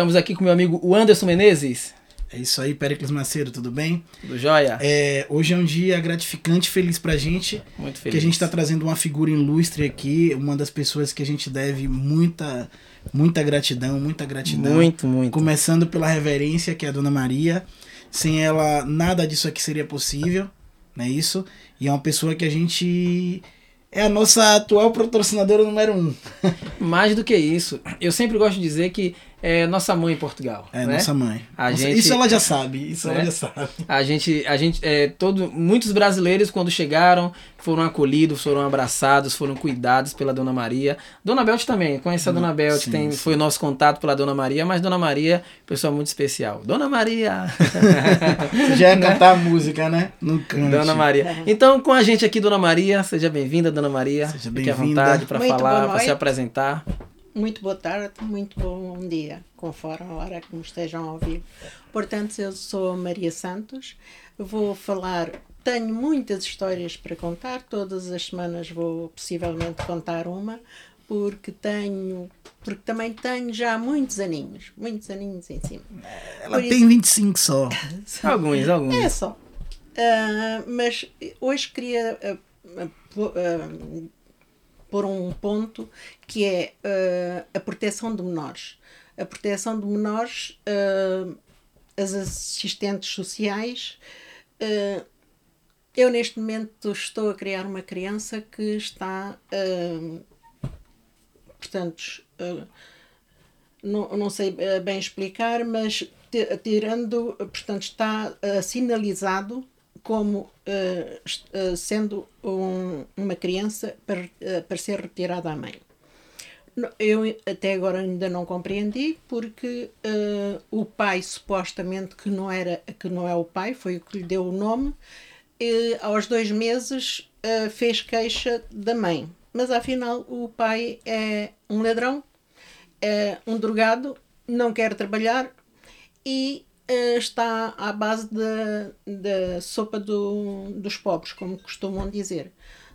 Estamos aqui com meu amigo Anderson Menezes. É isso aí, Pericles Macedo, tudo bem? Do Joia. É, hoje é um dia gratificante, feliz pra gente. Muito feliz. Que a gente tá trazendo uma figura ilustre aqui, uma das pessoas que a gente deve muita, muita gratidão, muita gratidão. Muito, muito. Começando pela reverência, que é a Dona Maria. Sem ela, nada disso aqui seria possível, não é isso? E é uma pessoa que a gente é a nossa atual patrocinadora número um. Mais do que isso, eu sempre gosto de dizer que é nossa mãe em Portugal. É né? nossa mãe. A Nossa- gente- Isso ela já sabe, isso né? ela já sabe. A gente, a gente, é, todo, muitos brasileiros quando chegaram foram acolhidos, foram abraçados, foram cuidados pela Dona Maria. Dona Belt também, conhece a Dona Belt, sim, tem, sim. foi nosso contato pela Dona Maria, mas Dona Maria, pessoa muito especial. Dona Maria, Você já ia cantar a música, né? No cante. Dona Maria. Então, com a gente aqui, Dona Maria, seja bem-vinda, Dona Maria. Seja Fique à bem-vinda. vontade para Muito falar, para se apresentar. Muito boa tarde, muito bom dia, conforme a hora que me estejam a ouvir. Portanto, eu sou a Maria Santos, vou falar. Tenho muitas histórias para contar, todas as semanas vou possivelmente contar uma, porque tenho. Porque também tenho já muitos aninhos, muitos aninhos em cima. Ela Por tem 25 só. Alguns, alguns. É só. Ah, mas hoje queria ah, ah, pôr um ponto que é ah, a proteção de menores. A proteção de menores, ah, as assistentes sociais. ah, eu neste momento estou a criar uma criança que está, portanto, não, não sei bem explicar, mas ti- tirando, portanto, está sinalizado como eh, sendo um- uma criança para, eh, para ser retirada à mãe. Eu até agora ainda não compreendi porque eh, o pai supostamente que não era que não é o pai foi o que lhe deu o nome eh, aos dois meses fez queixa da mãe mas afinal o pai é um ladrão é um drogado, não quer trabalhar e está à base da, sopa do- dos pobres, como costumam dizer.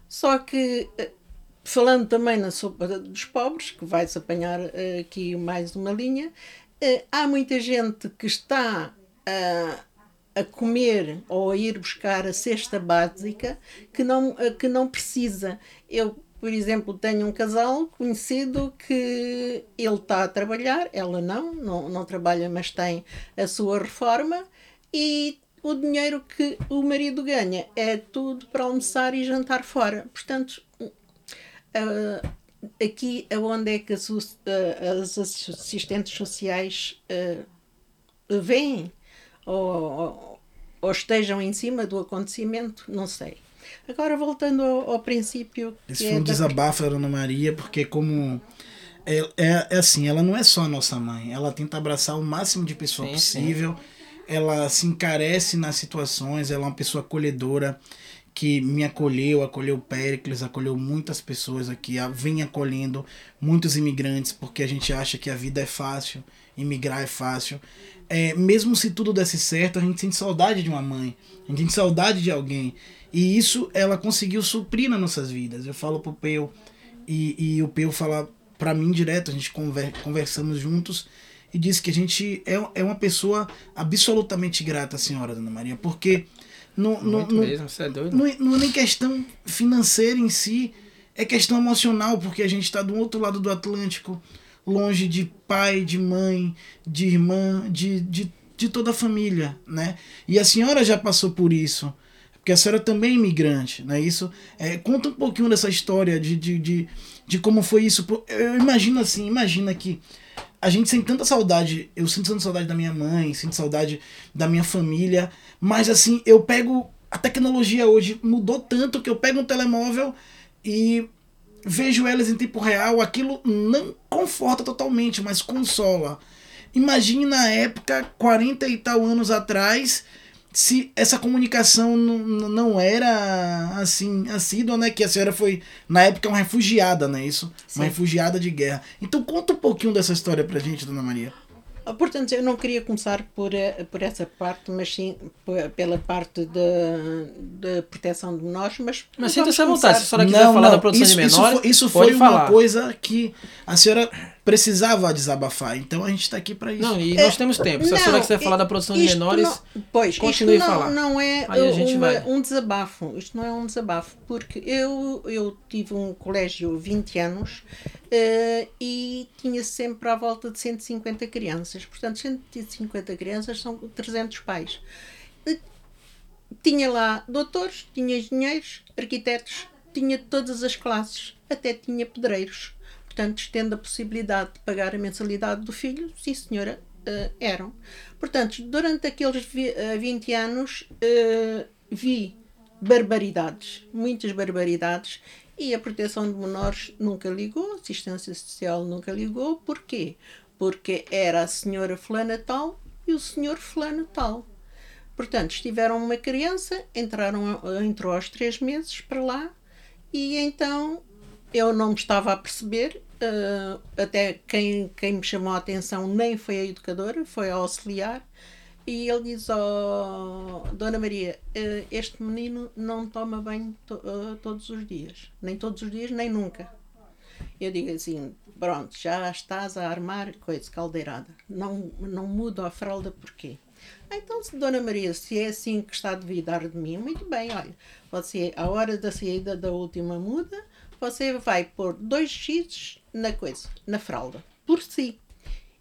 Só que, eh, falando também na sopa dos pobres, que vai-se apanhar eh, aqui mais uma linha, eh, há muita gente que está a a comer ou a ir buscar a cesta básica que não, eh, que não precisa. Eu, por exemplo, tenho um casal conhecido que ele está a trabalhar, ela não, não, não trabalha, mas tem a sua reforma e o dinheiro que o marido ganha é tudo para almoçar e jantar fora. Portanto, ah, aqui aonde é que as, ah, as assistentes sociais ah, veem ou, ou, ou estejam em cima do acontecimento, não sei. Agora voltando ao, ao princípio. Esse que foi é um da- desabafo da Dona Maria, porque como é, é, é assim, ela não é só a nossa mãe, ela tenta abraçar o máximo de pessoa Sim, possível, ela se encarece nas situações, ela é uma pessoa acolhedora que me acolheu, acolheu o Péricles, acolheu muitas pessoas aqui, a- vem acolhendo muitos imigrantes, porque a gente acha que a vida é fácil, imigrar é fácil. É, mesmo se tudo desse certo, a gente sente saudade de uma mãe, a gente sente saudade de alguém. E isso ela conseguiu suprir nas nossas vidas. Eu falo pro Peu e, e o Peu fala pra mim direto, a gente conver, conversamos juntos e disse que a gente é, é uma pessoa absolutamente grata à senhora, Dona Maria, porque no, no, Muito no, mesmo, você é doido. não, é- não é nem questão financeira em si, é questão emocional, porque a gente está do outro lado do Atlântico, longe de pai, de mãe, de irmã, de, de, de toda a família, né? E a senhora já passou por isso, porque a senhora também é imigrante, não é isso? É, conta um pouquinho dessa história de, de, de, de como foi isso. Eu imagino assim, imagina que a gente sente tanta saudade, eu sinto tanta saudade da minha mãe, sinto saudade da minha família, mas assim, eu pego. A tecnologia hoje mudou tanto que eu pego um telemóvel e vejo elas em tempo real, aquilo não conforta totalmente, mas consola. Imagine na época, 40 e tal anos atrás, se essa comunicação não, era assim, assídua, né? Que a senhora foi, na época, uma refugiada, né? Isso? Sim. Uma refugiada de guerra. Então conta um pouquinho dessa história pra gente, dona Maria. Ah, Portanto, eu não queria começar por, eh, por essa parte, mas sim pela parte da proteção de menores. Mas, Mas sinta-se à vontade, se a senhora quiser falar da produção isso, de isso menores, foi, isso foi uma falar. coisa que a senhora precisava desabafar. Então a gente está aqui para isso. Não, e nós temos tempo. Se a senhora quiser falar da produção de menores, não, pois, continue isto a não, falar. não é Aí a gente uma- vai. um desabafo. Isto não é um desabafo, porque eu, eu tive um colégio 20 anos eh, e tinha sempre à volta de 150 crianças. Portanto, 150 crianças são 300 pais. Eh, Tinha lá doutores, tinha engenheiros, arquitetos, tinha todas as classes, até tinha pedreiros. Portanto, tendo a possibilidade de pagar a mensalidade do filho, sim senhora, eh, eram. Portanto, durante aqueles vi- eh, 20 anos vi barbaridades, muitas barbaridades, e a proteção de menores nunca ligou, assistência social nunca ligou. Porquê? Porque era a senhora fulana tal e o senhor fulano tal. Portanto, estiveram uma criança, entraram, entrou aos três meses para lá e então eu não me estava a perceber. eh, até quem, quem me chamou a atenção nem foi a educadora, foi a auxiliar. E ele diz: oh, Dona Maria, eh, este menino não toma banho to- eh, todos os dias. Nem todos os dias, nem nunca. Eu digo assim: pronto, já estás a armar coisa caldeirada. Não, não muda a fralda porquê? "Ah, Então, se Dona Maria, se é assim que está a duvidar de mim, muito bem, olha, você, a hora da saída da última muda, você vai pôr dois X na coisa, na fralda, por si.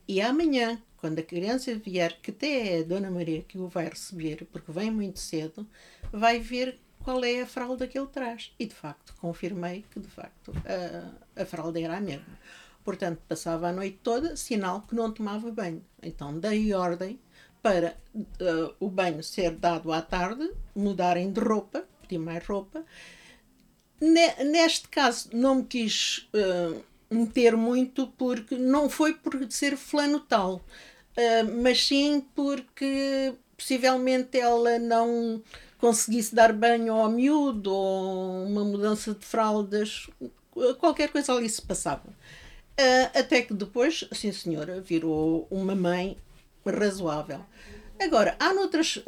E amanhã, quando a criança vier, que até é a Dona Maria que o vai receber, porque vem muito cedo, vai ver qual é a fralda que ele traz. E de facto, confirmei que de facto a, a fralda era a mesma. Portanto, passava a noite toda, sinal que não tomava banho. Então, dei ordem para eh, o banho ser dado à tarde, mudarem de roupa, pedir mais roupa. Ne- Neste caso, não me quis eh, meter muito porque não foi por ser fulano tal, eh, mas sim porque possivelmente ela não conseguisse dar banho ao miúdo ou uma mudança de fraldas, qualquer coisa ali se passava. Eh, até que depois, sim senhora, virou uma mãe razoável. Agora, há noutras,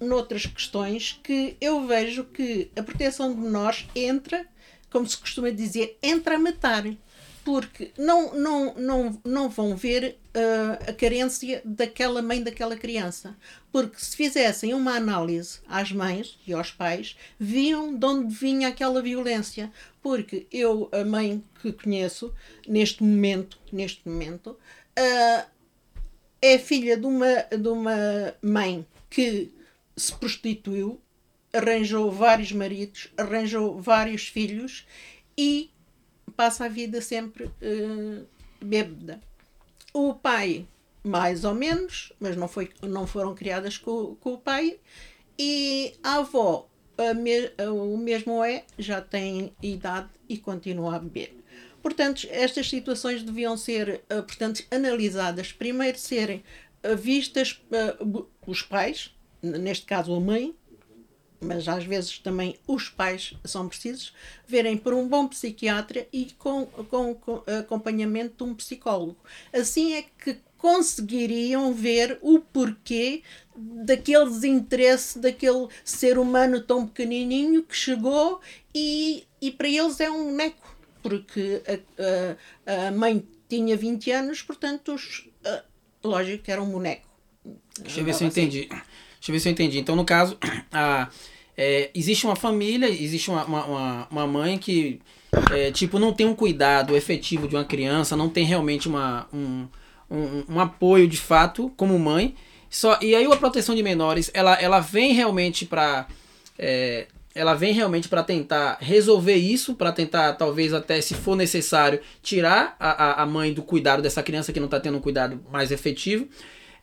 noutras questões que eu vejo que a proteção de menores entra, como se costuma dizer, entra a matar. Porque não, não, não, não vão ver ah, a carência daquela mãe daquela criança. Porque se fizessem uma análise às mães e aos pais, viam de onde vinha aquela violência. Porque eu, a mãe que conheço, neste momento, neste momento, ah, é filha de uma, de uma mãe que se prostituiu, arranjou vários maridos, arranjou vários filhos e passa a vida sempre eh, bêbada. O pai, mais ou menos, mas não, foi, não foram criadas com, com o pai, e a avó, a me- o mesmo é, já tem idade e continua a beber. Portanto, estas situações deviam ser, eh, portanto, analisadas. Primeiro serem eh, vistas eh, os pais, neste caso a mãe, mas às vezes também os pais são precisos, verem por um bom psiquiatra e com, com, com acompanhamento de um psicólogo. Assim é que conseguiriam ver o porquê daquele desinteresse daquele ser humano tão pequenininho que chegou e, e para eles é um boneco, porque a, a, a mãe tinha 20 anos, portanto, os, a, lógico que era um boneco. Deixa eu ver se eu Andava assim. Deixa eu ver se eu entendi. Então, no caso, a, é, existe uma família, existe uma, uma, uma- mãe que, é, tipo, não tem um cuidado efetivo de uma criança, não tem realmente uma, um, um, um apoio de fato como mãe. Só, e aí a proteção de menores, ela, ela vem realmente para ela vem realmente para tentar resolver isso, para tentar, talvez até, se for necessário, tirar a, a mãe do cuidado dessa criança que não está tendo um cuidado mais efetivo.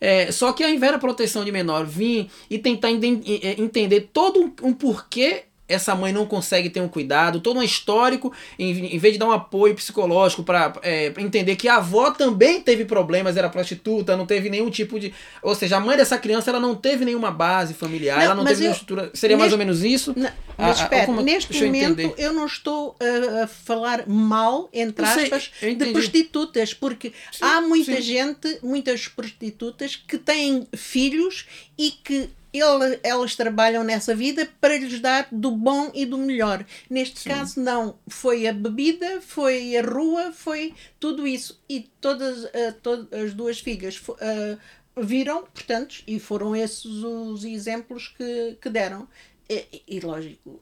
É, só que ao invés da proteção de menor vir e tentar eh, entender todo um, um porquê essa mãe não consegue ter um cuidado, todo um histórico, em, em vez de dar um apoio psicológico para entender que a avó também teve problemas, era prostituta, não teve nenhum tipo de. Ou seja, a mãe dessa criança ela não teve nenhuma base familiar, Não, ela não teve nenhuma eu- estrutura. Seria mais neste- ou menos isso? Não, Ah, mas ah, espera, como- neste eu momento entender. eu não estou a, a falar mal, entre sei, aspas, de prostitutas, porque há muita sim. gente, muitas prostitutas que têm filhos e que ele, elas trabalham nessa vida para lhes dar do bom e do melhor. Neste Sim. caso, não. Foi a bebida, foi a rua, foi tudo isso. E todas, uh, todas as duas filhas uh, viram, portanto, e foram esses os exemplos que, que deram. E, e lógico,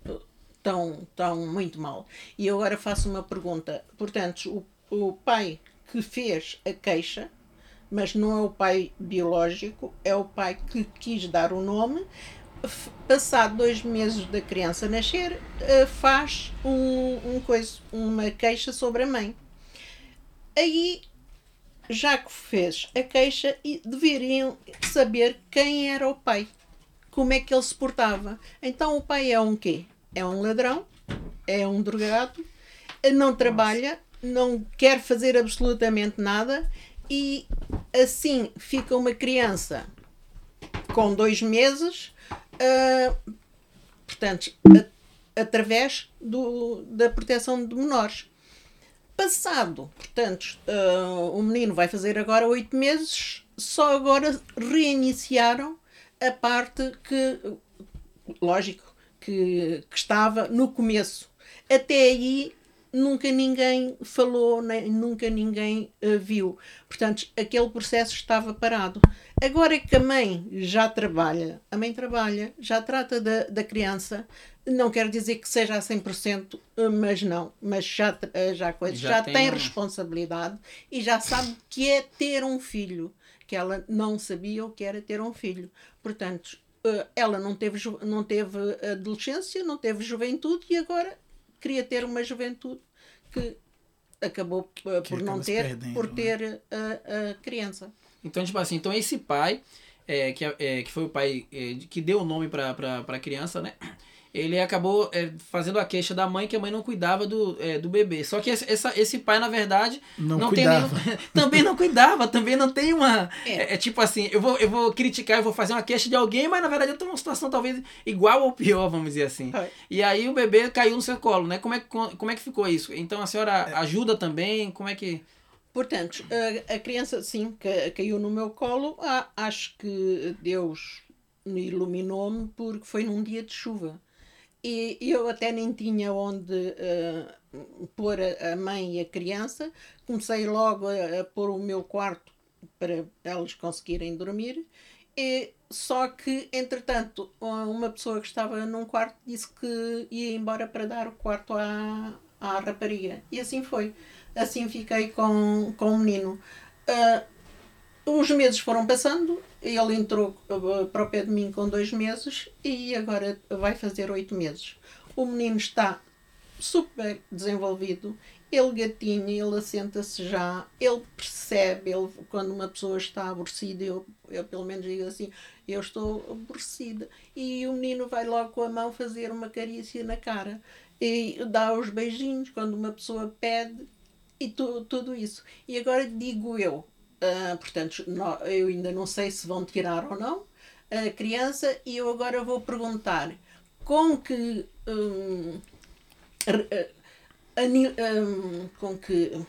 estão, tão muito mal. E eu agora faço uma pergunta. Portanto, o, o pai que fez a queixa mas não é o pai biológico, é o pai que quis dar o nome. Passado dois meses da criança nascer, eh, faz um, um coisa, uma queixa sobre a mãe. Aí, já que fez a queixa, deveriam saber quem era o pai, como é que ele se portava. Então, o pai é um quê? É um ladrão, é um drogado, não trabalha, não quer fazer absolutamente nada e assim fica uma criança com dois meses, uh, portanto, a, através do, da proteção de menores. Passado, portanto, uh, o menino vai fazer agora oito meses, só agora reiniciaram a parte que, lógico, que, que estava no começo. Até aí nunca ninguém falou, nem, nunca ninguém uh, viu. Portanto, aquele processo estava parado. Agora que a mãe já trabalha, a mãe trabalha, já trata da, da criança, não quer dizer que seja a 100%, eh, mas não, mas já, eh, já, coisa, já, já tem, tem responsabilidade e já sabe que é ter um filho, que ela não sabia o que era ter um filho. Portanto, ela não teve, não teve adolescência, não teve juventude e agora queria ter uma juventude que acabou uh, por não ter, perdendo, por né? ter a, a criança. Então, tipo assim, então esse pai, é, que, é, que foi o pai é, que deu o nome para a criança, né? Ele acabou é, fazendo a queixa da mãe que a mãe não cuidava do, é, do bebê. Só que esse, essa, esse pai, na verdade, não, não tem nenhum, também não cuidava, também não tem uma. É. é. é. tipo assim, eu vou, eu vou criticar, eu vou fazer uma queixa de alguém, mas na verdade eu tô numa situação talvez igual ou pior, vamos dizer assim. E aí o bebê caiu no seu colo, né? Como é, como é que ficou isso? Então a senhora é. ajuda também? Como é que. Portanto, a, a criança, sim, caiu no meu colo. Ah, acho que Deus me iluminou-me porque foi num dia de chuva e eu até nem tinha onde uh, pôr a, a, mãe e a criança. Comecei logo a, a pôr o meu quarto para elas conseguirem dormir. E, só que, entretanto, uma pessoa que estava num quarto disse que ia embora para dar o quarto à, à rapariga. E assim foi. Assim fiquei com, com o menino. Uh, os meses foram passando ele entrou uh, para o pé de mim com dois meses e agora vai fazer oito meses. O menino está super desenvolvido, ele gatinha, ele assenta-se já, ele percebe, ele, quando uma pessoa está aborrecida, eu, eu pelo menos digo assim, eu estou aborrecida. E o menino vai logo com a mão fazer uma carícia na cara e dá os beijinhos quando uma pessoa pede e tu, tudo isso. E agora digo eu, Uh, portanto, eu ainda não sei se vão tirar ou não a criança e eu agora vou perguntar com que um, um, com que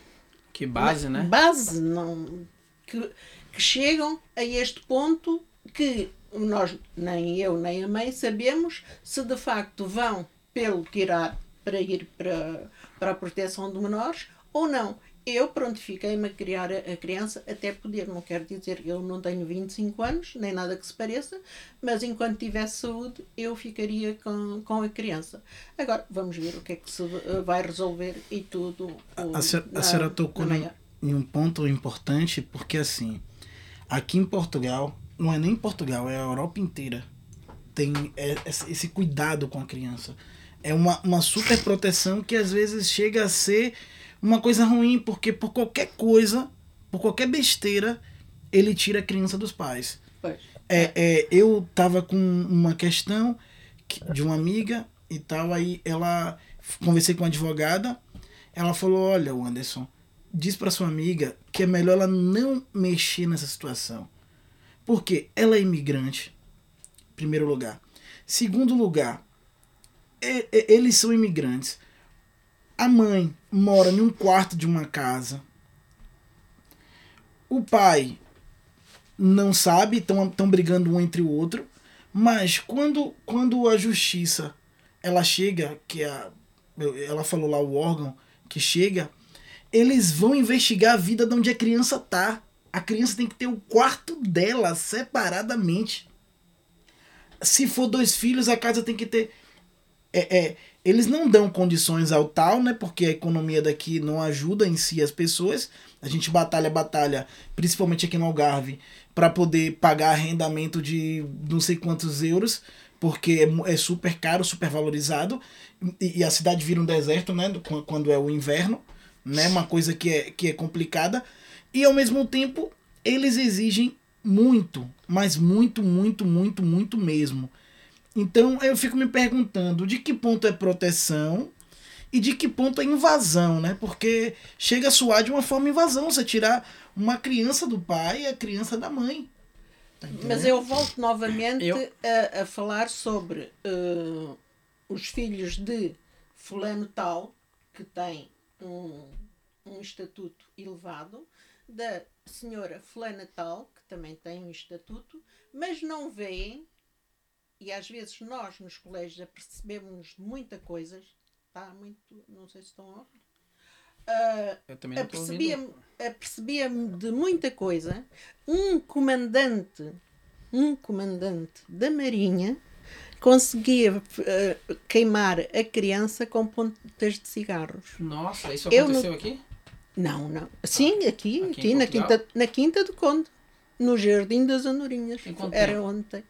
que base, né? Base não que, que chegam a este ponto que nós nem eu nem a mãe sabemos se de facto vão pelo tirar para ir para, para a proteção de menores ou não eu prontifiquei-me a criar a, criança até poder. Não quero dizer que eu não tenho 25 anos, nem nada que se pareça, mas enquanto tivesse saúde, eu ficaria com, com a criança. Agora, vamos ver o que é que se vai resolver e tudo. O, a, senhora, a senhora tocou em um ponto importante, porque assim, aqui em Portugal, não é nem Portugal, é a Europa inteira, tem é, esse cuidado com a criança. É uma, uma super proteção que às vezes chega a ser uma coisa ruim, porque por qualquer coisa, por qualquer besteira, ele tira a criança dos pais. É, é, eu tava com uma questão de uma amiga e tal, aí ela conversei com uma advogada, ela falou, olha, Anderson, diz para sua amiga que é melhor ela não mexer nessa situação. Porque ela é imigrante, primeiro lugar. Segundo lugar, é, é, eles são imigrantes. A mãe mora em um quarto de uma casa. O pai não sabe, estão brigando um entre o outro. Mas quando, quando a justiça ela chega, que a, ela falou lá o órgão que chega, eles vão investigar a vida de onde a criança tá. A criança tem que ter o quarto dela separadamente. Se for dois filhos, a casa tem que ter. É, é, eles não dão condições ao tal, né? Porque a economia daqui não ajuda em si as pessoas. A gente batalha, batalha, principalmente aqui no Algarve, para poder pagar arrendamento de não sei quantos euros, porque é, é super caro, super valorizado. E, a cidade vira um deserto, né? Quando é o inverno, né? Uma coisa que é, que é complicada. E ao mesmo tempo, eles exigem muito, mas muito, muito, muito, muito mesmo. Então eu fico me perguntando de que ponto é proteção e de que ponto é invasão, né? Porque chega a soar de uma forma invasão você tirar uma criança do pai e a criança da mãe. Tá Mas eu volto novamente eu... A, a, falar sobre uh, os filhos de fulano tal que tem um, um estatuto elevado da senhora fulana tal também têm um estatuto, mas não veem, e às vezes nós nos colégios apercebemos de muita coisas, está muito, não sei se estão a ouvir. Uh, Eu também apercebia-me apercebia de muita coisa. Um comandante, um comandante da Marinha conseguia uh, queimar a criança com pontas de cigarros. Nossa, isso aconteceu no... aqui? Não, não. Sim, aqui, aqui, aqui na, quinta, na Quinta do Conde no Jardim das Andorinhas. Era ontem.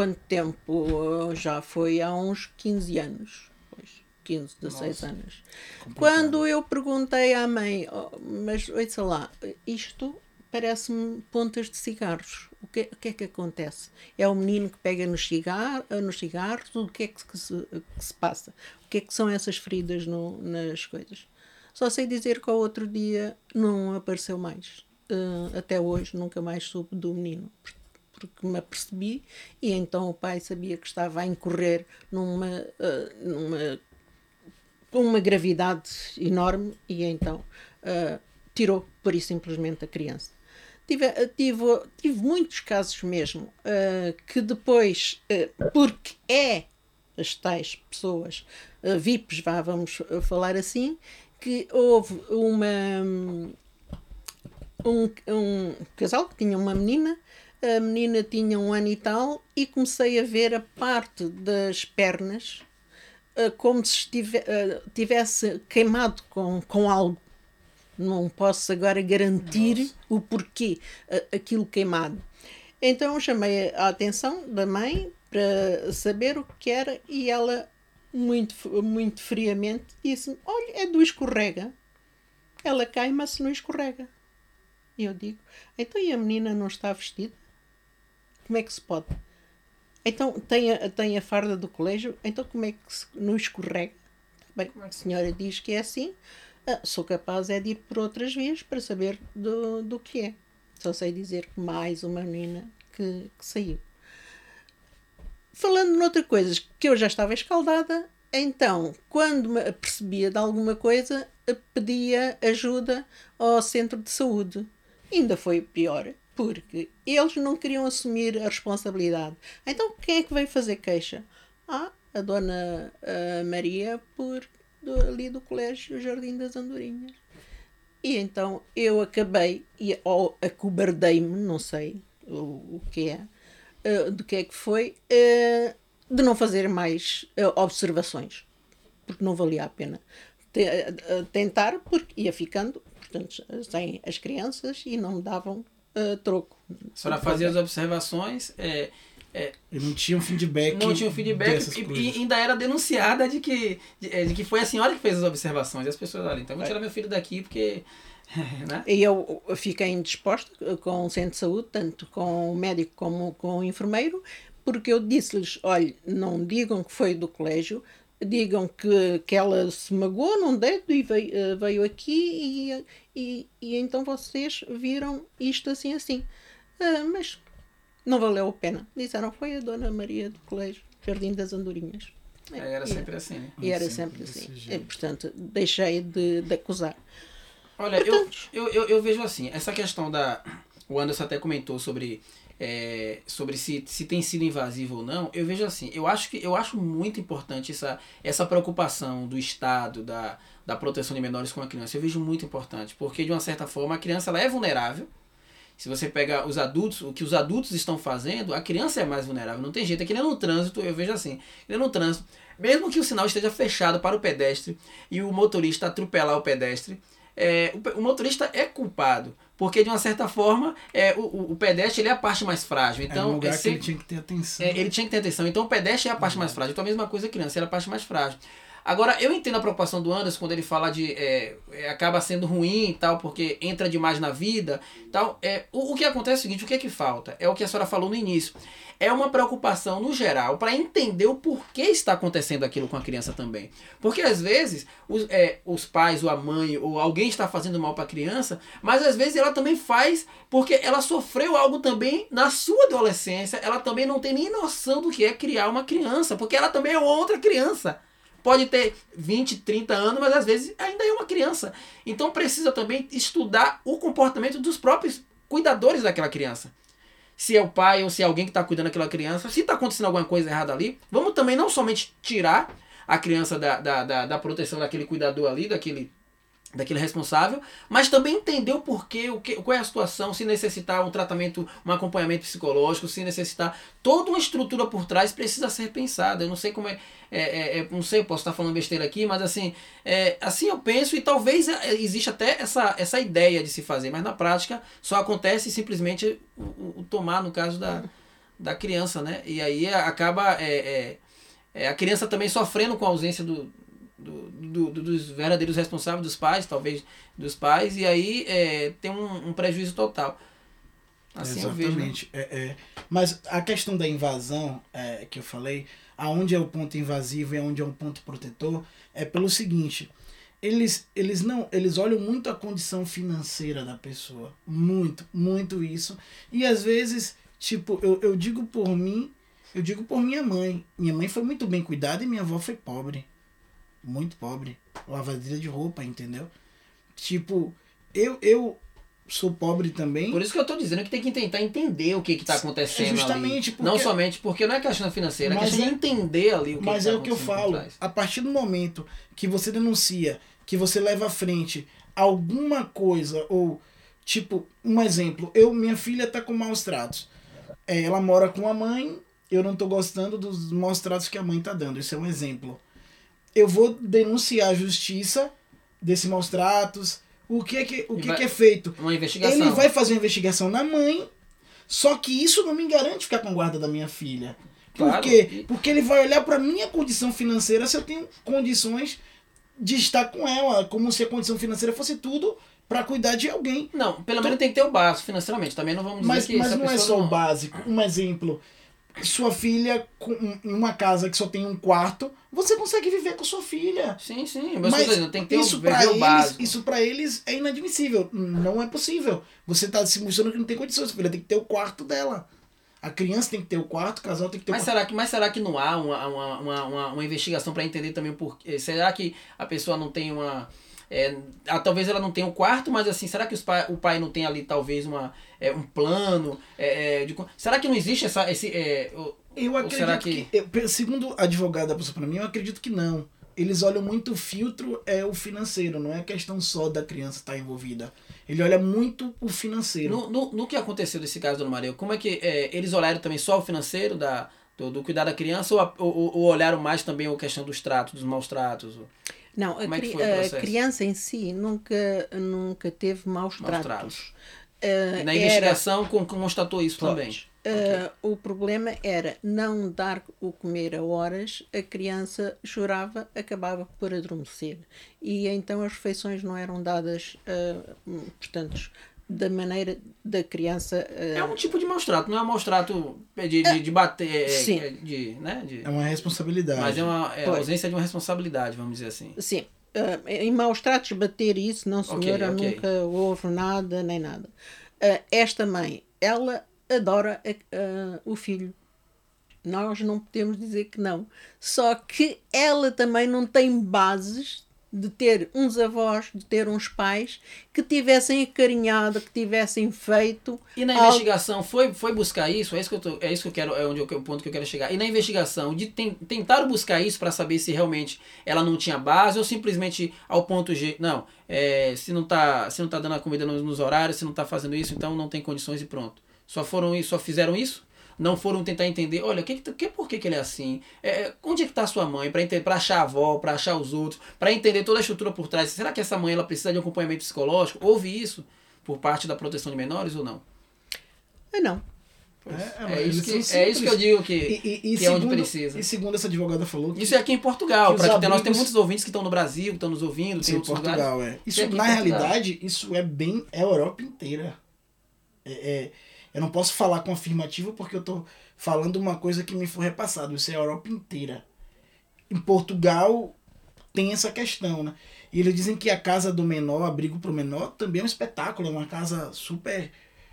Quanto tempo? Já foi há uns 15 anos. Pois, 15, 16 Nossa, anos. Complicado. Quando eu perguntei à mãe, oh, mas ouça lá, isto parece-me pontas de cigarros. O que, o que é que acontece? É o menino que pega nos, cigar, nos cigarros? O que é que se, que se passa? O que é que são essas feridas no, nas coisas? Só sei dizer que ao outro dia não apareceu mais uh, até hoje nunca mais soube do menino, porque me apercebi e então o pai sabia que estava a incorrer numa, uh, numa uma gravidade enorme e então uh, tirou por isso simplesmente a criança. Tive, tive, tive muitos casos mesmo uh, que depois, uh, porque é as tais pessoas VIPs, vá, vamos falar assim, que houve uma, um, um casal que tinha uma menina, a menina tinha um ano e tal, e comecei a ver a parte das pernas uh, como se estive, uh, tivesse queimado com, com algo. Não posso agora garantir Nossa. o porquê uh, aquilo queimado. Então chamei a atenção da mãe para saber o que era e ela, muito, muito friamente, disse-me: Olha, é do escorrega. Ela cai, mas não escorrega. E eu digo: então e a menina não está vestida? Como é que se pode? Então tem a, tem a farda do colégio, então como é que se, não escorrega? Bem, a senhora diz que é assim, ah, sou capaz é de ir por outras vias para saber do, do que é. Só sei dizer que mais uma menina que, que saiu. Falando noutra coisa, que eu já estava escaldada, então, quando me apercebia de alguma coisa, pedia ajuda ao centro de saúde. Ainda foi pior, porque eles não queriam assumir a responsabilidade. Então quem é que veio fazer queixa? Ah, a dona a Maria, por do, ali do Colégio Jardim das Andorinhas. E então eu acabei, e, ou acobardei-me, não sei o, o que é, uh, do que é que foi, uh, de não fazer mais uh, observações, porque não valia a pena tentar, porque ia ficando portanto, sem as crianças e não me davam uh, troco. A senhora fazia as observações. É, é, e não tinha um feedback. Não tinha um feedback. E, e, ainda era denunciada de que, de, é, de, que foi a senhora que fez as observações. E as pessoas ali, então vou tirar meu filho daqui porque. Né? E eu fiquei indisposta com o centro de saúde, tanto com o médico como com o enfermeiro, porque eu disse-lhes: olha, não digam que foi do colégio, digam que, que ela se magoou num dedo e veio, uh, veio aqui e, e, então vocês viram isto assim assim. Uh, mas não valeu a pena. Disseram foi a Dona Maria do Colégio Jardim das Andorinhas. É, era sempre assim. Né? E era sempre, sempre assim. E, portanto, deixei de, de acusar. Olha, portanto, eu, eu, eu, eu vejo assim, essa questão da. O Anderson até comentou sobre é, sobre se, se tem sido invasivo ou não, eu vejo assim, eu acho que eu acho muito importante essa, essa preocupação do Estado, da, da proteção de menores com a criança. Eu vejo muito importante, porque de uma certa forma a criança ela é vulnerável. Se você pega os adultos, o que os adultos estão fazendo, a criança é mais vulnerável. Não tem jeito. É que nem no trânsito, eu vejo assim. Que nem no trânsito. Mesmo que o sinal esteja fechado para o pedestre e o motorista atropelar o pedestre, é, o, o, motorista é culpado. Porque, de uma certa forma, é, o, o, pedestre ele é a parte mais frágil. Então, é um lugar é sempre, que ele tinha que ter atenção. É, ele tinha que ter atenção. Então, o pedestre é a parte mais frágil. Então, a mesma coisa a criança, ela é a parte mais frágil. Agora, eu entendo a preocupação do Anderson quando ele fala de. É, é, acaba sendo ruim e tal, porque entra demais na vida tal. É, o, o que acontece é o seguinte: o que é que falta? É o que a senhora falou no início. É uma preocupação no geral para entender o porquê está acontecendo aquilo com a criança também. Porque às vezes os, é, os pais, ou a mãe, ou alguém está fazendo mal para a criança, mas às vezes ela também faz porque ela sofreu algo também na sua adolescência. Ela também não tem nem noção do que é criar uma criança, porque ela também é outra criança. Pode ter 20, 30 anos, mas às vezes ainda é uma criança. Então precisa também estudar o comportamento dos próprios cuidadores daquela criança. Se é o pai ou se é alguém que está cuidando daquela criança, se está acontecendo alguma coisa errada ali, vamos também não somente tirar a criança da, da, da, da proteção daquele cuidador ali, daquele daquele responsável, mas também entender o porquê, o que, qual é a situação, se necessitar um tratamento, um acompanhamento psicológico, se necessitar toda uma estrutura por trás precisa ser pensada. Eu não sei como é, é, é, é não sei, posso estar falando besteira aqui, mas assim, é, assim eu penso e talvez é, exista até essa, essa ideia de se fazer, mas na prática só acontece simplesmente o, o tomar no caso da, da criança, né? E aí acaba é, é, a criança também sofrendo com a ausência do, do, do, do, dos verdadeiros responsáveis, dos pais, talvez dos pais, e aí é, tem um, um prejuízo total. Assim Exatamente. Eu vejo, né? é, é. Mas a questão da invasão é, que eu falei, aonde é o ponto invasivo e aonde é o ponto protetor, é pelo seguinte. Eles, eles não eles olham muito a condição financeira da pessoa. Muito, muito isso. E às vezes, tipo, eu, eu digo por mim, eu digo por minha mãe. Minha mãe foi muito bem cuidada e minha avó foi pobre muito pobre. Lavadeira de roupa, entendeu? Tipo, eu, eu sou pobre também. Por isso que eu tô dizendo que tem que tentar entender o que que tá acontecendo Justamente ali. Porque... Não somente porque não é questão financeira, é questão é... de entender ali o que Mas que é tá o que eu falo. A partir do momento que você denuncia, que você leva à frente alguma coisa ou tipo, um exemplo, eu minha filha tá com maus tratos. É, ela mora com a mãe, eu não tô gostando dos maus tratos que a mãe tá dando. Isso é um exemplo eu vou denunciar a justiça desses maus tratos. O que é que, o que, vai, que é feito? Uma investigação. Ele vai fazer uma investigação na mãe, só que isso não me garante ficar com guarda da minha filha. Por claro. quê? Porque ele vai olhar para minha condição financeira se eu tenho condições de estar com ela, como se a condição financeira fosse tudo para cuidar de alguém. Não, pelo então, menos tem que ter o básico financeiramente. Também não vamos dizer mas, que Mas não é só não... o básico. Um exemplo sua filha em uma casa que só tem um quarto, você consegue viver com sua filha. Sim, sim. Mas, mas tem que ter isso um, para eles, isso para eles é inadmissível. Não é possível. Você tá se mostrando que não tem condições. Sua filha tem que ter o quarto dela. A criança tem que ter o quarto, o casal tem que ter mas o quarto. Será que, mas será que não há uma, uma, uma, uma, uma investigação para entender também o porquê? Será que a pessoa não tem uma é, ah, talvez ela não tenha o um quarto, mas assim, será que pai, o pai não tem ali talvez uma, é, um plano? É, é de, será que não existe essa, esse. É, eu acredito que, que eu, segundo a advogada passou para mim, eu acredito que não. Eles olham muito o filtro é o financeiro, não é a questão só da criança estar tá envolvida. Ele olha muito o financeiro. No, no, no que aconteceu desse caso, Dona Maria, como é que é, eles olharam também só o financeiro da, do, do cuidar da criança ou, ou, ou, olharam mais também a questão dos tratos, dos maus tratos? Não, a, é cri a, criança em si nunca, nunca teve maus, maus tratos. tratos. Uh, na investigação era... constatou isso também. Uh, okay. O problema era não dar o comer a horas, a criança chorava, acabava por adormecer. E então as refeições não eram dadas, uh, portanto, da maneira da criança. Uh... É um tipo de maus trato, não é um maus trato de, de, de bater. É, Sim. É, de, né, de... é uma responsabilidade. Mas é uma é ausência de uma responsabilidade, vamos dizer assim. Sim. Uh, em maus tratos, bater isso, não senhora, okay, okay. nunca houve nada, nem nada. Uh, esta mãe, ela adora o filho. Nós não podemos dizer que não. Só que ela também não tem bases de ter uns avós, de ter uns pais que tivessem acarinhado, que tivessem feito. E na algo- investigação foi, foi buscar isso? É isso que eu tô, é isso que eu quero, é onde eu, o ponto que eu quero chegar. E na investigação de ten, tentaram buscar isso para saber se realmente ela não tinha base ou simplesmente ao ponto G, não, é, se não tá, se não tá dando a comida nos, nos horários, se não tá fazendo isso, então não tem condições e pronto. Só foram só fizeram isso? Não foram tentar entender, olha, que, que, por que, que ele é assim? É, onde é que está sua mãe? Para achar a avó, para achar os outros, para entender toda a estrutura por trás. Será que essa mãe ela precisa de um acompanhamento psicológico? Houve isso por parte da proteção de menores ou não? Ah, não. É, É, eles isso, que, é isso que eu digo que, E, e- e que é onde segundo- precisa. E segundo essa advogada falou, que Isso é aqui em Portugal. que nós temos muitos ouvintes que estão no Brasil, que estão nos ouvindo, tem Sim, lugares. Portugal, é. Isso, em na Portugal. realidade, isso é bem é a Europa inteira. É, é- eu não posso falar com afirmativo porque eu tô falando uma coisa que me foi repassado. Isso é a Europa inteira. Em Portugal tem essa questão, né? E eles dizem que a casa do menor, abrigo pro menor, também é um espetáculo, é uma casa super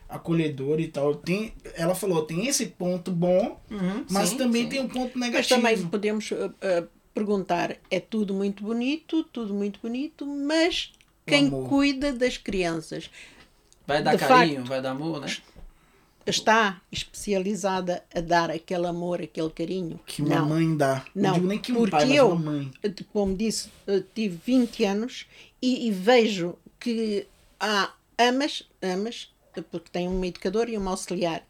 acolhedora e tal. Tem, ela falou, tem esse ponto bom, Uhum, mas sim, também sim. tem um ponto Mas negativo. também podemos uh, uh, perguntar: é tudo muito bonito, tudo muito bonito, mas quem cuida das crianças Vai dar de carinho, facto. vai dar amor, né? Está especializada a dar aquele amor, aquele carinho? Que uma não. mãe dá. Não, digo nem que um porque pai, eu- uma mãe. como disse, eu tive 20 anos e, e vejo que há amas, amas, porque tem uma educadora e uma auxiliar.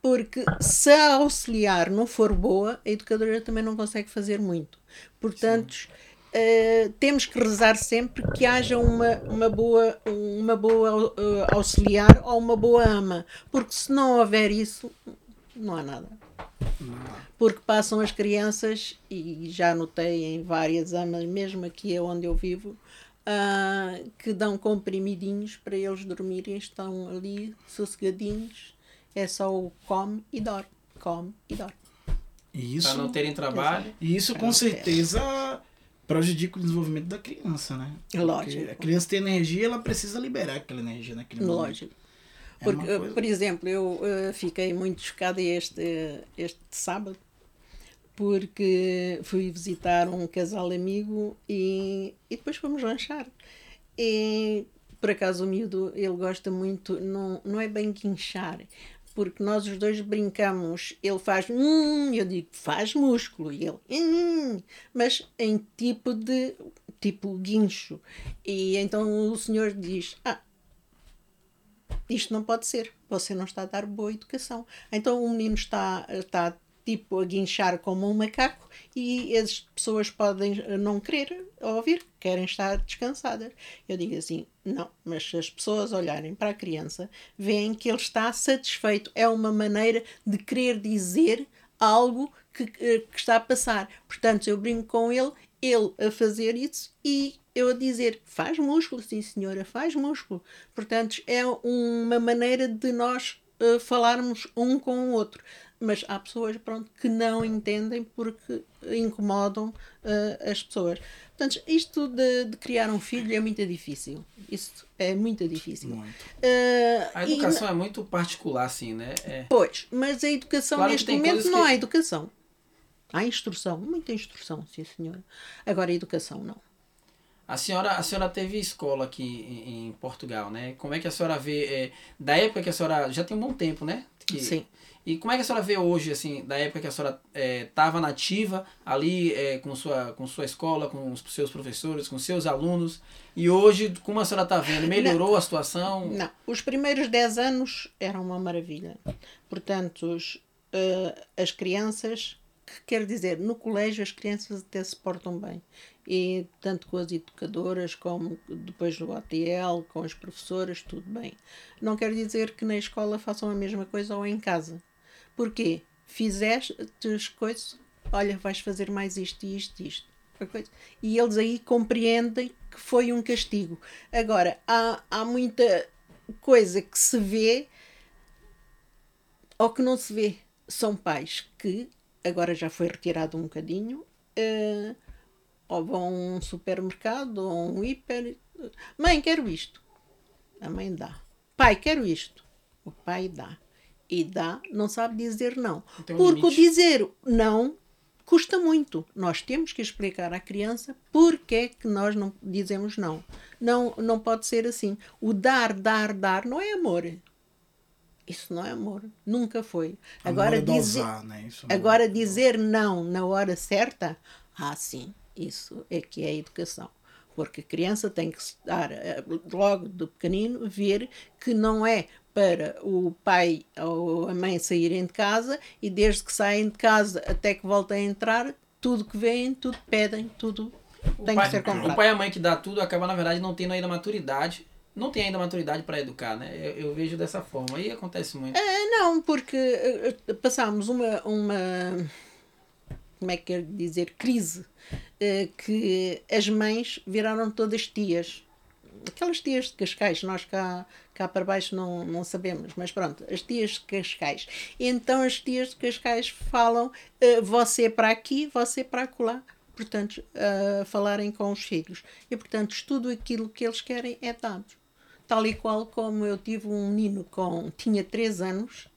Porque se a auxiliar não for boa, a educadora também não consegue fazer muito. Portanto, eh, temos que rezar sempre que haja uma, uma boa, uma boa eh, auxiliar ou uma boa ama. Porque se não houver isso, não há nada porque passam as crianças e já notei em várias amas, mesmo aqui é onde eu vivo, ah, que dão comprimidinhos para eles dormirem, estão ali sossegadinhos, é só o come e dorme, come e dorme. Isso, Para não terem trabalho. e isso com certeza prejudica o desenvolvimento da criança, né? Porque Lógico. A criança tem energia, ela precisa liberar aquela energia naquele momento. Lógico. É Porque, coisa- por exemplo, eu eh, fiquei muito chocada este, este sábado porque fui visitar um casal amigo e, e depois fomos lanchar. E por acaso o miúdo ele gosta muito, não, não é bem guinchar, porque nós os dois brincamos. Ele faz hum, eu digo faz músculo, e ele hum, mas em tipo de tipo guincho. E então o senhor diz: Ah, isto não pode ser, você não está a dar boa educação. Então o menino está, está tipo a guinchar como um macaco e as pessoas podem não querer ouvir, querem estar descansadas. Eu digo assim, não, mas se as pessoas olharem para a criança, veem que ele está satisfeito. É uma maneira de querer dizer algo que, que está a passar. Portanto, eu brinco com ele, ele a fazer isso e eu a dizer, faz músculo, sim senhora, faz músculo. Portanto, é uma maneira de nós uh, falarmos um com o outro. Mas há pessoas pronto, que não entendem porque incomodam uh, as pessoas. Portanto, isto de, de, criar um filho é muito difícil. Isso é muito difícil. Muito. Uh, A educação e, é muito particular, assim, né? É. Pois, mas a educação Claro neste momento não que- há educação. Há instrução, muita instrução, sim senhora. Agora a educação não. A senhora, a senhora teve escola aqui em, em Portugal, né? Como é que a senhora vê, é, da época que a senhora, já tem um bom tempo, né? Que- Sim. E como é que a senhora vê hoje, assim, da época que a senhora estava nativa ali é, com, sua, com sua escola, com os seus professores, com seus alunos, e hoje, como a senhora está vendo, melhorou a situação? Não, os primeiros 10 anos eram uma maravilha. Portanto, os, eh, as crianças, que quer dizer, no colégio as crianças até se portam bem. E tanto com as educadoras como depois no ATL, com as professoras, tudo bem. Não quer dizer que na escola façam a mesma coisa ou em casa. Porquê? Fizeste as coisas, olha, vais fazer mais isto e isto e isto. E eles aí compreendem que foi um castigo. Agora, há, há muita coisa que se vê ou que não se vê. São pais que, agora já foi retirado um bocadinho, eh, ou vão a um supermercado ou a um hiper. Mãe, quero isto. A mãe dá. Pai, quero isto. O pai dá. E dá, não sabe dizer não. Um Porque o dizer não custa muito. Nós temos que explicar à criança porque é que nós não dizemos não. Não, não pode ser assim. O dar, dar, dar não é amor. Isso não é amor. Nunca foi. Amor Agora, é dizer, né? Não- agora dizer não na hora certa, ah, sim, isso é que é educação. Porque a criança tem que dar, eh, logo do pequenino, ver que não é para o pai ou a mãe saírem de casa e desde que saem de casa até que voltem a entrar, tudo que veem, tudo pedem, tudo O tem pai, que ser comprado. o pai e a mãe que dá tudo acaba, na verdade, não tendo ainda maturidade. Não tem ainda maturidade para educar, né? Eu, eu vejo dessa forma. E acontece muito. É, não, porque eh, eh, passámos uma, uma como é que quer dizer, crise, eh, que as mães viraram todas tias. Aquelas tias de Cascais, nós cá, cá para baixo não, não sabemos, mas pronto, as tias de Cascais. Então as tias de Cascais falam eh, você para aqui, você para acolá. Portanto, a falarem com os filhos. E, portanto, tudo aquilo que eles querem é dado. Tal e qual como eu tive um menino com tinha 3 anos, eh,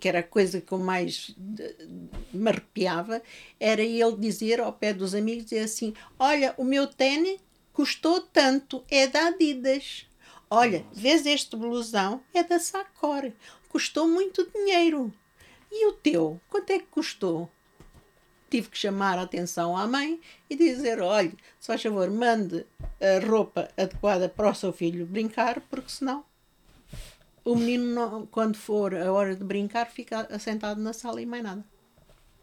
que era a coisa que eu mais eh, me arrepiava, era ele dizer ao pé dos amigos dizer assim: Olha, o meu tênis custou tanto, é da Adidas. Olha, vês este blusão? É da Sacor. Custou muito dinheiro. E o teu? Quanto é que custou? tive que chamar a atenção à mãe e dizer: olha, se faz favor, mande a roupa adequada para o seu filho brincar, porque senão o menino, não- quando for a hora de brincar, fica assentado na sala e mais nada.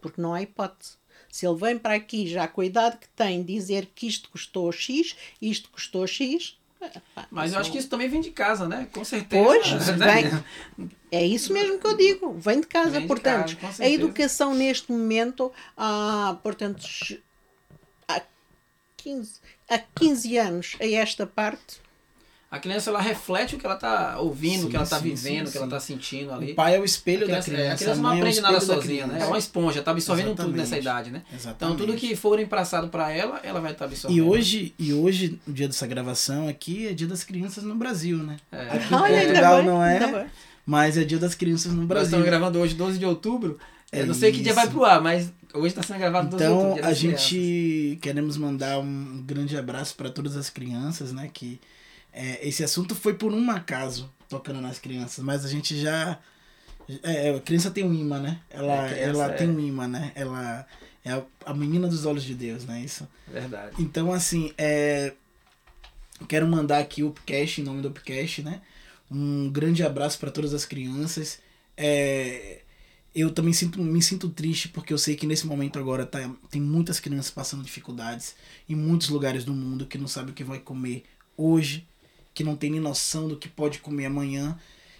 Porque não há hipótese. Se ele vem para aqui já com a idade que tem, dizer que isto custou X, isto custou X. epá, Mas eu acho que isso também vem de casa, né? Com certeza. Pois, né? vem. É isso mesmo que eu digo. Vem de casa, Vem de portanto. casa, a educação neste momento, há, portanto, há 15, há 15 anos a esta parte, A criança ela reflete o que ela tá ouvindo, o que Sim, ela tá sim, vivendo, sim, o que ela sim. tá sentindo ali. O pai é o espelho a criança, da é, criança. a criança a não é aprende nada espelho da sozinha, né? É uma esponja, tá absorvendo tudo Exatamente. nessa idade, né? Exatamente. Então tudo que for empraçado para ela, ela vai estar absorvendo. E hoje, e hoje, o dia dessa gravação aqui é dia das crianças no Brasil, né? É. Aqui em Portugal não é, mas é dia das crianças no Nós Brasil. estamos gravando hoje, 12 de outubro. É eu não sei que dia isso. vai pro ar, mas hoje está sendo gravado 12 de Então outubro. dia a das crianças. gente queremos mandar um grande abraço para todas as crianças, né? Que é, esse assunto foi por um acaso tocando nas crianças, mas a gente já é, a criança tem um imã, né? Ela, É, ela é- tem um imã, né? Ela é a, a menina dos olhos de Deus, né? Isso. Verdade. Então, assim, é... quero mandar aqui o Upcast, em nome do Upcast, né? Um grande abraço para todas as crianças. É... Eu também sinto, me sinto triste porque eu sei que nesse momento agora tá, tem muitas crianças passando dificuldades em muitos lugares do mundo que não sabem o que vai comer hoje, que não tem nem noção do que pode comer amanhã.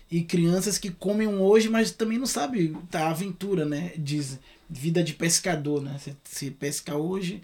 E crianças que comem hoje, mas também não sabem tá, aventura, né? Diz vida de pescador, né? Você, você pesca hoje,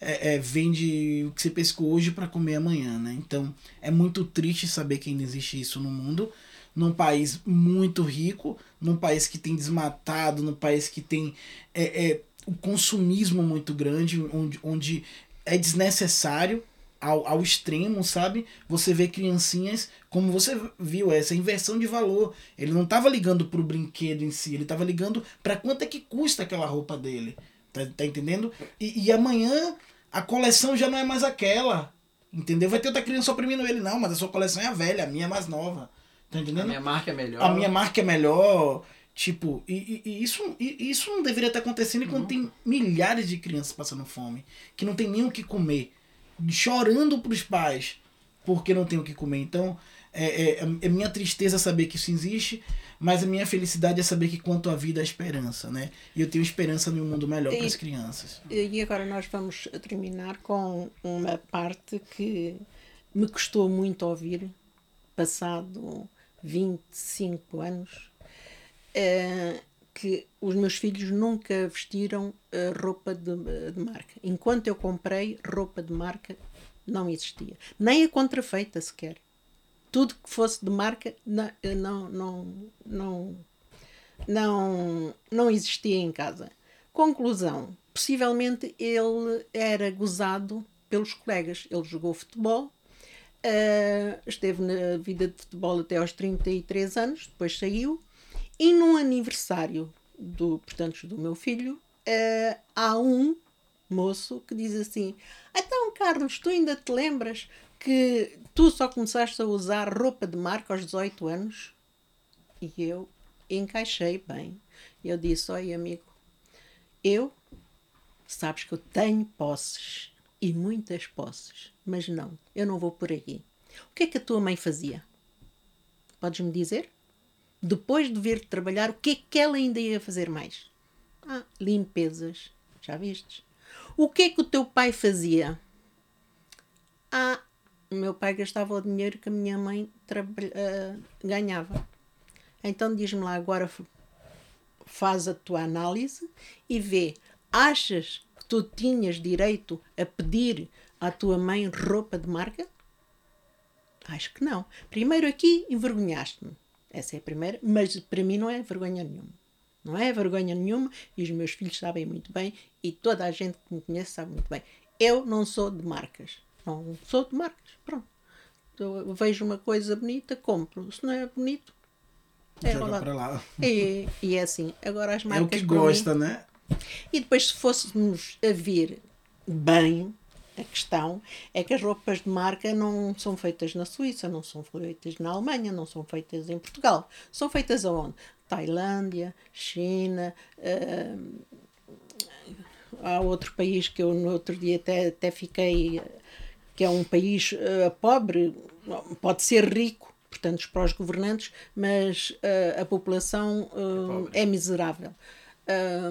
é, é, vende o que você pescou hoje para comer amanhã, né? Então é muito triste saber que ainda existe isso no mundo, num país muito rico, num país que tem desmatado, num país que tem é, é, o consumismo muito grande, onde, onde é desnecessário ao, ao extremo, sabe? Você vê criancinhas, como você viu, essa inversão de valor. Ele não estava ligando pro brinquedo em si, ele estava ligando para quanto é que custa aquela roupa dele. Tá, tá entendendo? E, e amanhã a coleção já não é mais aquela. Entendeu? Vai ter outra criança oprimindo ele, não, mas a sua coleção é a velha, a minha é mais nova. Tá A entendendo? minha marca é melhor. a minha marca é melhor. Tipo, e, e- e isso, e isso não deveria estar acontecendo enquanto tem milhares de crianças passando fome, que não tem nem o que comer, chorando pros pais porque não tem o que comer. Então, é, é, é minha tristeza saber que isso existe, mas a minha felicidade é saber que quanto à vida há esperança, né? E eu tenho esperança de um mundo melhor para as crianças. E agora nós vamos terminar com uma parte que me custou muito ouvir, passado 25 anos, eh, que os meus filhos nunca vestiram eh, roupa de, de marca. Enquanto eu comprei roupa de marca, não existia. Nem a contrafeita sequer. Tudo que fosse de marca não, não, não, não, não, não existia em casa. Conclusão: possivelmente ele era gozado pelos colegas. Ele jogou futebol, eh, esteve na vida de futebol até aos 33 anos, depois saiu, e num aniversário do, portanto, do meu filho, eh, há um moço que diz assim: Então, Carlos, tu ainda te lembras que tu só começaste a usar roupa de marca aos 18 anos? E eu encaixei bem. Eu disse: Oi, amigo, eu, sabes que eu tenho posses e muitas posses, mas não, eu não vou por aí. O que é que a tua mãe fazia? Podes-me dizer? Depois de ver-te trabalhar, o que é que ela ainda ia fazer mais? Ah, limpezas. Já vistes? O que é que o teu pai fazia? Ah, o meu pai gastava o dinheiro que a minha mãe uh, ganhava. Então diz-me lá agora, faz a tua análise e vê, achas que tu tinhas direito a pedir à tua mãe roupa de marca? Acho que não. Primeiro aqui envergonhaste-me. Essa é a primeira, mas para mim não é vergonha nenhuma. Não é vergonha nenhuma e os meus filhos sabem muito bem e toda a gente que me conhece sabe muito bem. Eu não sou de marcas. Não sou de marcas. Pronto. Eu vejo uma coisa bonita, compro. Se não é bonito, é lá. para lá. E, e é assim. Agora as marcas. É o que gosta, mim, né? E depois, se fôssemos a vir bem, a questão é que as roupas de marca não são feitas na Suíça, não são feitas na Alemanha, não são feitas em Portugal. São feitas aonde? Tailândia, China. Uh, há outro país que eu no outro dia até, até fiquei. que é um país uh, pobre, pode ser rico, portanto, para os governantes, mas uh, a população é, é, miserável.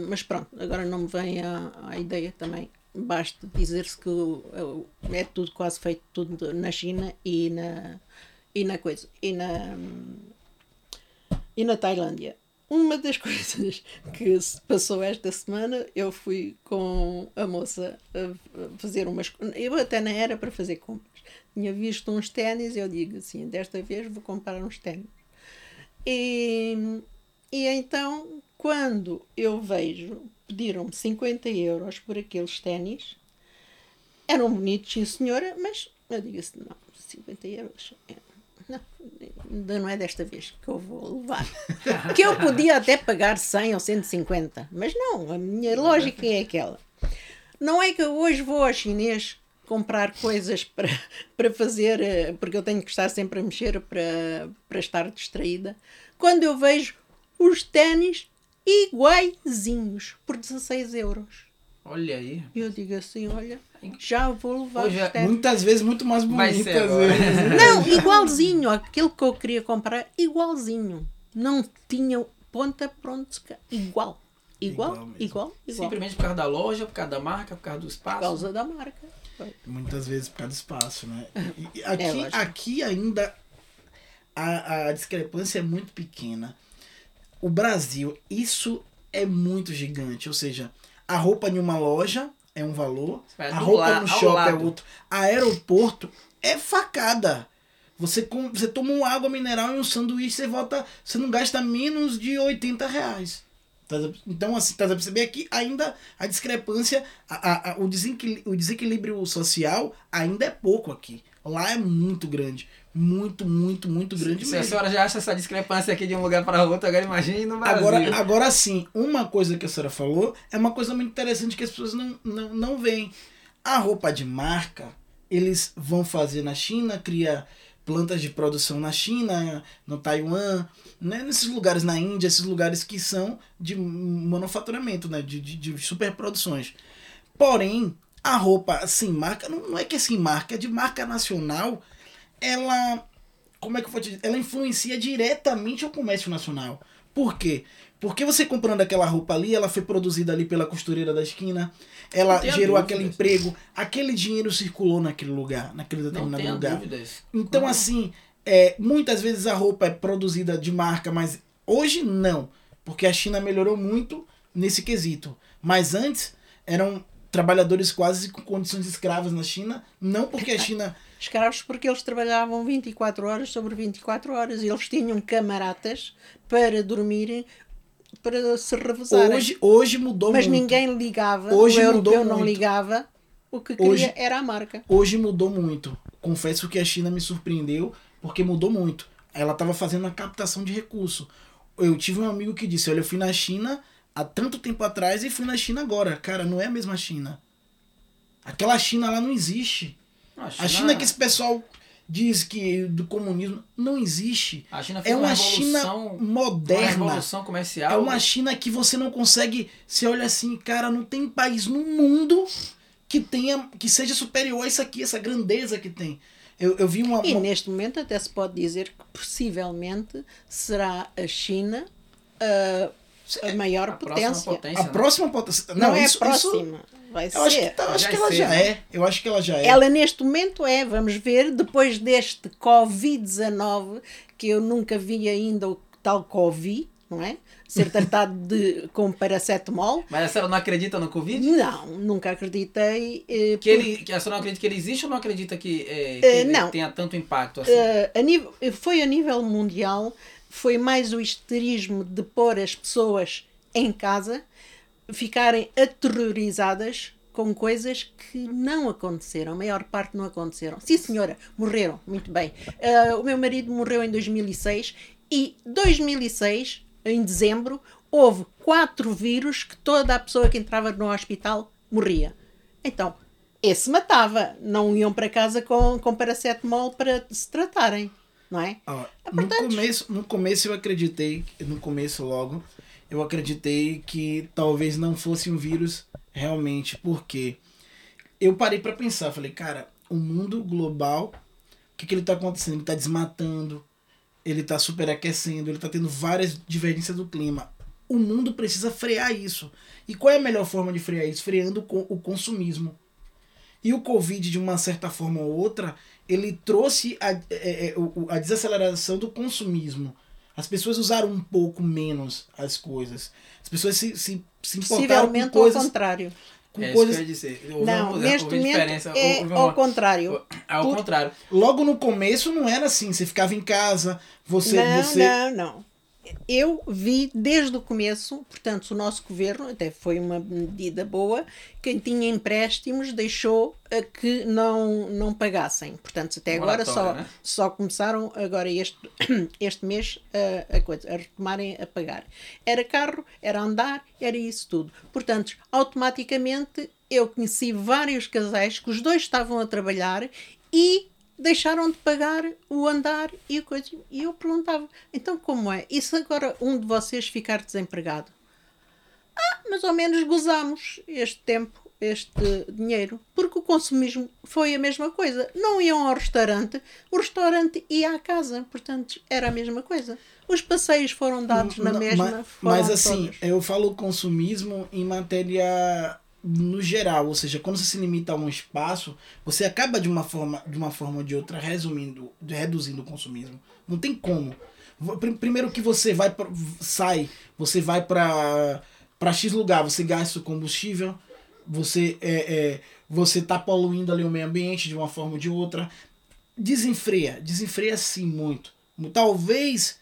mas pronto, agora não me vem à, à ideia também basta dizer-se que é tudo quase feito tudo na China e na e na coisa e na e na Tailândia. Uma das coisas que se passou esta semana eu fui com a moça a fazer umas eu até não era para fazer compras. Tinha visto uns ténis eu digo assim desta vez vou comprar uns ténis. E, e então quando eu vejo pediram-me 50 euros por aqueles ténis. Eram bonitos, sim senhora, mas eu digo assim, não, 50 euros, é, não, ainda não é desta vez que eu vou levar. que eu podia até pagar 100 ou 150, mas não, a minha lógica é aquela. Não é que eu hoje vou ao chinês comprar coisas para, para fazer, eh, porque eu tenho que estar sempre a mexer para, para estar distraída. Quando eu vejo os ténis iguaizinhos por 16 euros. Olha aí. E eu digo assim, olha, já vou levar Hoje, é Muitas vezes muito mais bonitas. Não, igualzinho. Aquilo que eu queria comprar, igualzinho. Não tinha ponta pronto. Igual. Igual, igual, igual, igual. Simplesmente por causa da loja, por causa da marca, por causa do espaço. Por causa da marca. Muitas vezes por causa do espaço, né? E aqui, é, aqui ainda a, a discrepância é muito pequena o Brasil, isso é muito gigante. Ou seja, a roupa em uma loja é um valor, a roupa no shopping é outro. Aeroporto é facada. Você, com, você toma uma água mineral e um sanduíche, você volta. Você não gasta menos de 80 reais. Tá então, assim, tá a perceber aqui ainda a discrepância, a, a, o, desequilíbrio, o desequilíbrio social ainda é pouco aqui. Lá é muito grande. Muito, muito, muito grande Se mesmo. a senhora já acha essa discrepância aqui de um lugar para outro, agora imagine no Brasil. Agora, agora sim, uma coisa que a senhora falou é uma coisa muito interessante que as pessoas não, não, não veem. A roupa de marca, eles vão fazer na China, cria plantas de produção na China, no Taiwan, né? nesses lugares na Índia, esses lugares que são de manufaturamento, né? de, de, de superproduções. Porém, a roupa sem marca, não, não é que é sem marca, é de marca nacional ela. Como é que eu vou te dizer? Ela influencia diretamente o comércio nacional. Por quê? Porque você comprando aquela roupa ali, ela foi produzida ali pela costureira da esquina, ela gerou aquele emprego, aquele dinheiro circulou naquele lugar, naquele determinado Não lugar. Dúvidas. Então, Como? assim, é, muitas vezes a roupa é produzida de marca, mas hoje não, porque a China melhorou muito nesse quesito. Mas antes eram trabalhadores quase com condições escravas na China, não porque a China escravos porque eles trabalhavam 24 horas sobre 24 horas e eles tinham camaratas para dormirem para se revezarem. Hoje, hoje mudou Mas muito. ninguém ligava, hoje o europeu não ligava, o que queria hoje, era a marca. Hoje mudou muito. Confesso que a China me surpreendeu porque mudou muito. Ela estava fazendo a captação de recurso. Eu tive um amigo que disse, olha, eu fui na China há tanto tempo atrás e fui na China agora. Cara, não é a mesma China. Aquela China lá não existe. Não, A China que esse pessoal diz que do comunismo não existe. a China fez É uma revolução, China uma moderna. revolução comercial. É uma China que você não consegue. Você olha assim, cara, não tem país no mundo que tenha que seja superior a isso aqui, essa grandeza que tem. Eu, eu vi uma. E uma- neste momento até se pode dizer que possivelmente será a China a, a maior a potência. potência. a né? próxima potência. Não, é isso, a próxima. Vai Isso, eu acho que, ser. tá- acho que ela é já cedo. é. Eu acho que ela já é. Ela neste momento é, vamos ver, depois deste Covid-19, que eu nunca vi ainda o tal Covid, não é? Ser tratado de, com paracetamol. Mas a senhora não acredita no Covid? Não, nunca acreditei. eh, Que, ele, que a senhora não acredita que ele existe ou não acredita que, que Eh, ele não. tenha tanto impacto assim? Eh, a nível, foi a nível mundial, foi mais o histerismo de pôr as pessoas em casa, ficarem aterrorizadas com coisas que não aconteceram, a maior parte não aconteceram. Sim, senhora, morreram, muito bem. Eh, o meu marido morreu em 2006 e 2006, em dezembro, houve quatro vírus que toda a pessoa que entrava no hospital morria. Então, esse matava, não iam para casa com, com paracetamol para se tratarem, não é? É no, começo, no começo eu acreditei, no começo logo, eu acreditei que talvez não fosse um vírus realmente, porque eu parei pra pensar, falei, cara, o mundo global, o que, que ele tá acontecendo? Ele tá desmatando, ele tá superaquecendo, ele tá tendo várias divergências do clima. O mundo precisa frear isso. E qual é a melhor forma de frear isso? Freando com o consumismo. E o Covid, de uma certa forma ou outra, ele trouxe a, é, é, o- a desaceleração do consumismo. As pessoas usaram um pouco menos as coisas. As pessoas se, se, se importaram com Possivelmente ao coisas. contrário. Com é isso coisas que eu ia dizer. Houve Não, uma- neste momento diferença, é houve ao uma- contrário. Ao Por- contrário. Logo no começo não era assim. Você ficava em casa, você. não, você... não, não. Eu vi desde o começo, portanto, o nosso governo, até foi uma medida boa, quem tinha empréstimos deixou a que não, não pagassem. Portanto, até agora só, né? só começaram agora este, este mês a, a, coisa, a retomarem a pagar. Era carro, era andar, era isso tudo. Portanto, automaticamente eu conheci vários casais que os dois estavam a trabalhar e deixaram de pagar o andar e a coisa. E eu perguntava, então como é? E se agora um de vocês ficar desempregado? Ah, mais ou menos gozamos este tempo, este dinheiro, porque o consumismo foi a mesma coisa. Não iam ao restaurante, o restaurante ia à casa, portanto era a mesma coisa. Os passeios foram dados na Não, mesma. ma- foram Mas, assim, todos. eu falo consumismo em matéria no geral, ou seja, quando você se limita a um espaço, você acaba de uma forma, de uma forma ou de outra resumindo, reduzindo o consumismo. Não tem como. Primeiro que você vai pra, sai, você vai para para X lugar, você gasta o combustível, você é, é, você tá poluindo ali o meio ambiente de uma forma ou de outra. Desenfreia, desenfreia sim muito. Talvez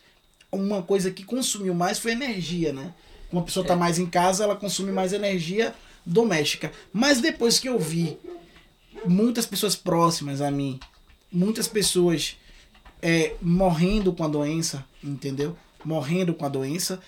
uma coisa que consumiu mais foi energia, né? Uma pessoa tá mais em casa, ela consome mais energia doméstica. Mas depois que eu vi muitas pessoas próximas a mim, muitas pessoas é, morrendo com a doença, entendeu? Morrendo com a doença,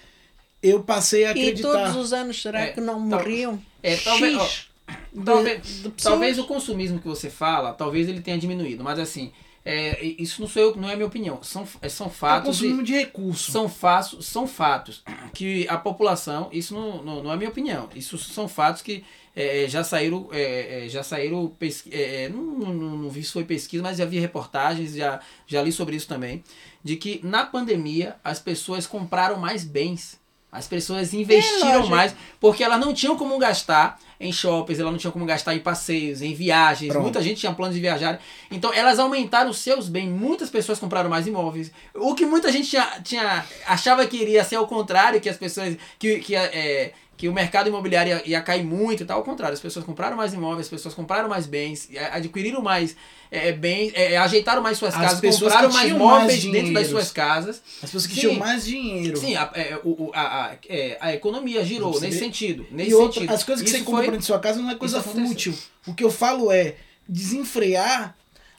eu passei a E acreditar. todos os anos, será É, que não morriam? É, talvez, ó, de- talvez, de talvez o consumismo que você fala, talvez ele tenha diminuído, mas assim, é, isso não sou eu, não é minha opinião, são, é, são É fatos e- consumo de recurso. são fatos, são fatos que a população, isso não, não, não é minha opinião, isso são fatos que é, já saíram, é, é, já saíram, pesqui- é, é, não, não, não- não vi se foi pesquisa, mas já vi reportagens, já, já li sobre isso também, de que na pandemia as pessoas compraram mais bens. As pessoas investiram É, mais porque elas não tinham como gastar em shoppings, elas não tinham como gastar em passeios, em viagens. Pronto. Muita gente tinha planos de viajar. Então elas aumentaram os seus bens. Muitas pessoas compraram mais imóveis. O que muita gente tinha, tinha achava que iria ser ao contrário, que as pessoas que, que, é, que o mercado imobiliário ia, ia cair muito e tal. Ao contrário, as pessoas compraram mais imóveis, as pessoas compraram mais bens, é, adquiriram mais é, bens, é, ajeitaram mais suas As casas, compraram mais tinham mais dentro das suas casas. As pessoas que Sim. tinham mais dinheiro. Sim, a, é, o, a, a, é, a economia girou nesse sentido. Nesse E outra, sentido. as coisas que Isso você compra foi- dentro da sua casa não é coisa fútil. O que eu falo é desenfrear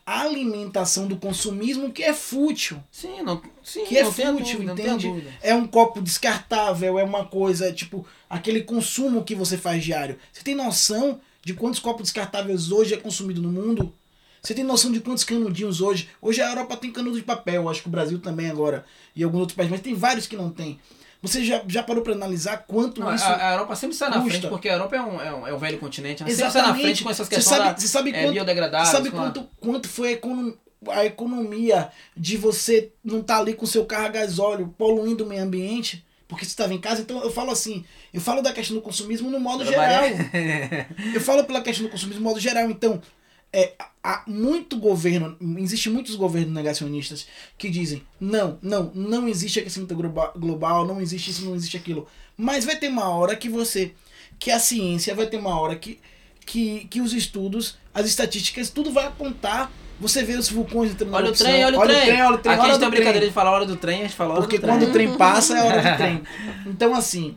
alimentação do consumismo que é fútil. Sim, não, sim, Que é fútil, dúvida, entende? É um copo descartável, é uma coisa, tipo, aquele consumo que você faz diário. Você tem noção de quantos copos descartáveis hoje é consumido no mundo? Você tem noção de quantos canudinhos hoje? Hoje a Europa tem canudo de papel, acho que o Brasil também agora, e alguns outros países, mas tem vários que não tem. Você já, já parou para analisar quanto Não, isso a, a Europa sempre sai na custa. frente, porque a Europa é um, é um, é um velho continente. Ela sempre sai na frente com essas Você questões sabe- você sabe é, quanto- biodegradáveis. Sabe com a- quanto, quanto foi a, econo- a economia de você não estar ali com seu carro a gasóleo poluindo o meio ambiente? Porque você estava em casa, então eu falo assim, eu falo da questão do consumismo no modo geral. Eu falo pela questão do consumismo no modo geral. Então, é, há muito governo, existe muitos governos negacionistas que dizem não, não, não existe aquecimento globa- global, não existe isso, não existe aquilo. Mas vai ter uma hora que você, que a ciência vai ter uma hora que, que, que os estudos, as estatísticas, tudo vai apontar. Você vê os vulcões entrando na Olha o erupção, trem, olha o trem. olha o trem, Aqui a gente tem a brincadeira de falar hora do trem, a gente fala hora Porque do trem. quando o trem passa é hora do trem. Então, assim,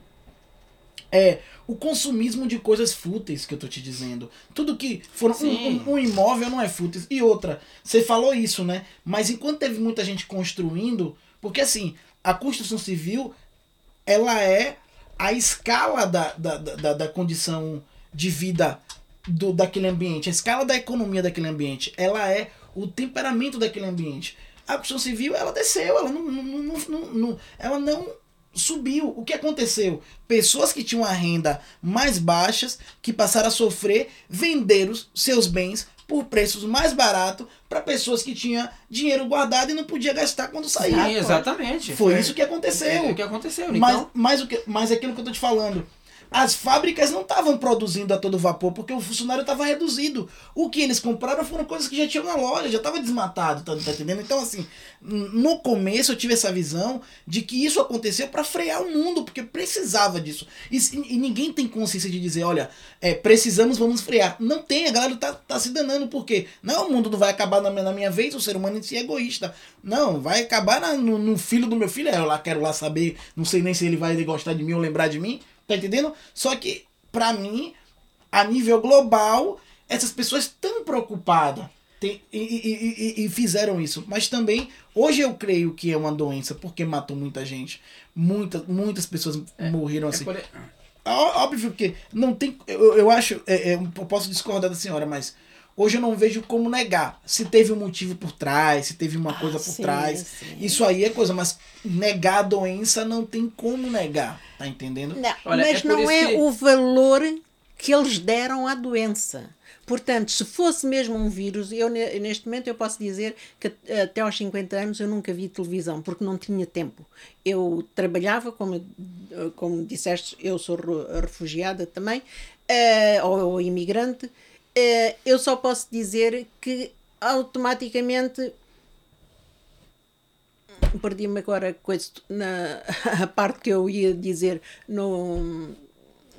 é o consumismo de coisas fúteis que eu tô te dizendo. Tudo que for um, um- um imóvel não é fútil. E outra, você falou isso, né? Mas enquanto teve muita gente construindo, porque assim, a construção civil, ela é a escala da, da, da, da- condição de vida do, daquele ambiente, a escala da economia daquele ambiente, ela é o temperamento daquele ambiente. A construção civil, ela desceu, ela não, não, não- não- ela não subiu. O que aconteceu? Pessoas que tinham a renda mais baixas, que passaram a sofrer, venderam seus bens por preços mais baratos para pessoas que tinham dinheiro guardado e não podia gastar quando saía. Sim, exatamente. Foi isso que aconteceu. É o que aconteceu. Mas, Então, mas, o que, mas é aquilo que eu tô te falando. As fábricas não estavam produzindo a todo vapor porque o funcionário estava reduzido. O que eles compraram foram coisas que já tinham na loja, já estava desmatado, tá, tá entendendo? Então, assim, no começo eu tive essa visão de que isso aconteceu para frear o mundo, porque precisava disso. E, e ninguém tem consciência de dizer, olha, é, precisamos, vamos frear. Não tem, a galera tá, tá se danando, porque não, o mundo não vai acabar na minha, na minha vez, o ser humano em si é egoísta. Não, vai acabar na- no, no filho do meu filho, é, eu lá quero lá saber, não sei nem se ele vai gostar de mim ou lembrar de mim, tá entendendo? Só que, pra mim, a nível global, essas pessoas estão preocupadas. Tem- e, e- e- e- fizeram isso. Mas também, hoje eu creio que é uma doença, porque matou muita gente. Muitas, muitas pessoas morreram é assim. por- Óbvio que não tem. Eu, eu acho. é, é, eu posso discordar da senhora, mas hoje eu não vejo como negar. Se teve um motivo por trás, se teve uma coisa por sim, trás. sim. Isso aí é coisa, mas negar a doença não tem como negar. Tá entendendo? Não, Olha, mas é não é que- o valor que eles deram à doença. Portanto, se fosse mesmo um vírus, eu ne- neste momento eu posso dizer que at- até aos 50 anos eu nunca vi televisão, porque não tinha tempo. Eu trabalhava, como, eh, como disseste, eu sou re- refugiada também, eh, ou, ou imigrante, eh, eu só posso dizer que automaticamente perdi-me agora coisa, na a parte que eu ia dizer no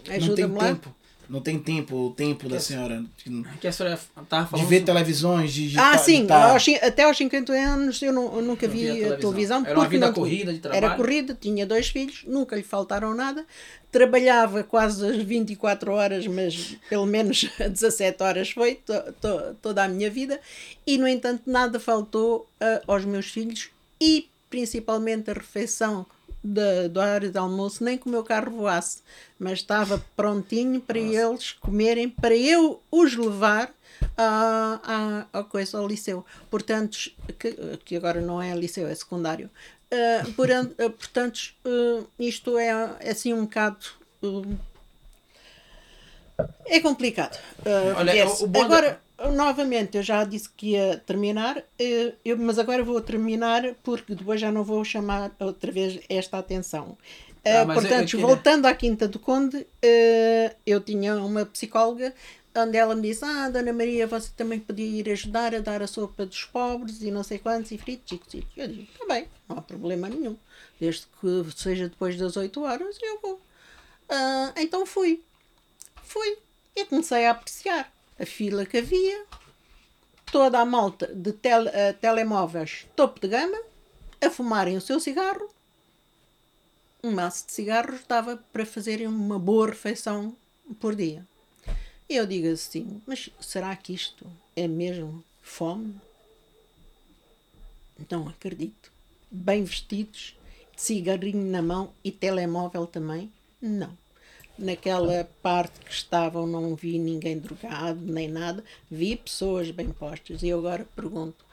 ajuda-me lá tempo. Não tem tempo, o tempo da senhora. De, que a senhora tava de falando. ver televisões, de. de ah tá- sim de tá- até aos 50 anos eu, não- eu nunca Não vi televisão. televisão, Era uma vida não- corrida de trabalho. era corrida tinha dois filhos nunca lhe faltaram nada trabalhava quase as 24 horas mas pelo menos 17 horas foi to- to- toda a minha vida e no entanto nada faltou ah, aos meus filhos e principalmente a refeição da, do horário de almoço, nem que o meu carro voasse, mas estava prontinho para eles comerem, para eu os levar à, à, à coisa, ao liceu. Portanto, que, que agora não é liceu, é secundário. Ah, poran- ah, portanto, ah, isto é, é assim um bocado. ah, é complicado. Ah, Olha, yes. o- o bom da- agora, novamente, eu já disse que ia terminar, eh, eu, mas agora vou terminar porque depois já não vou chamar outra vez esta atenção. Eh, Ah, mas eu- eu portanto, voltando à Quinta do Conde, eh, eu tinha uma psicóloga onde ela me disse: Ah, Dona Maria, você também podia ir ajudar a dar a sopa dos pobres e não sei quantos e fritos. e cozidos." Eu digo: Está bem, não há problema nenhum. Desde que seja depois das 8 horas, eu vou. Ah, então fui. Fui. E comecei a apreciar a fila que havia, toda a malta de tel- eh, telemóveis topo de gama, a fumarem o seu cigarro. Um maço de cigarros dava para fazerem uma boa refeição por dia. E eu digo assim, mas será que isto é mesmo fome? Não acredito. Bem vestidos, cigarrinho na mão e telemóvel também? Não. Naquela parte que estavam, não vi ninguém drogado nem nada, vi pessoas bem postas. E eu agora pergunto: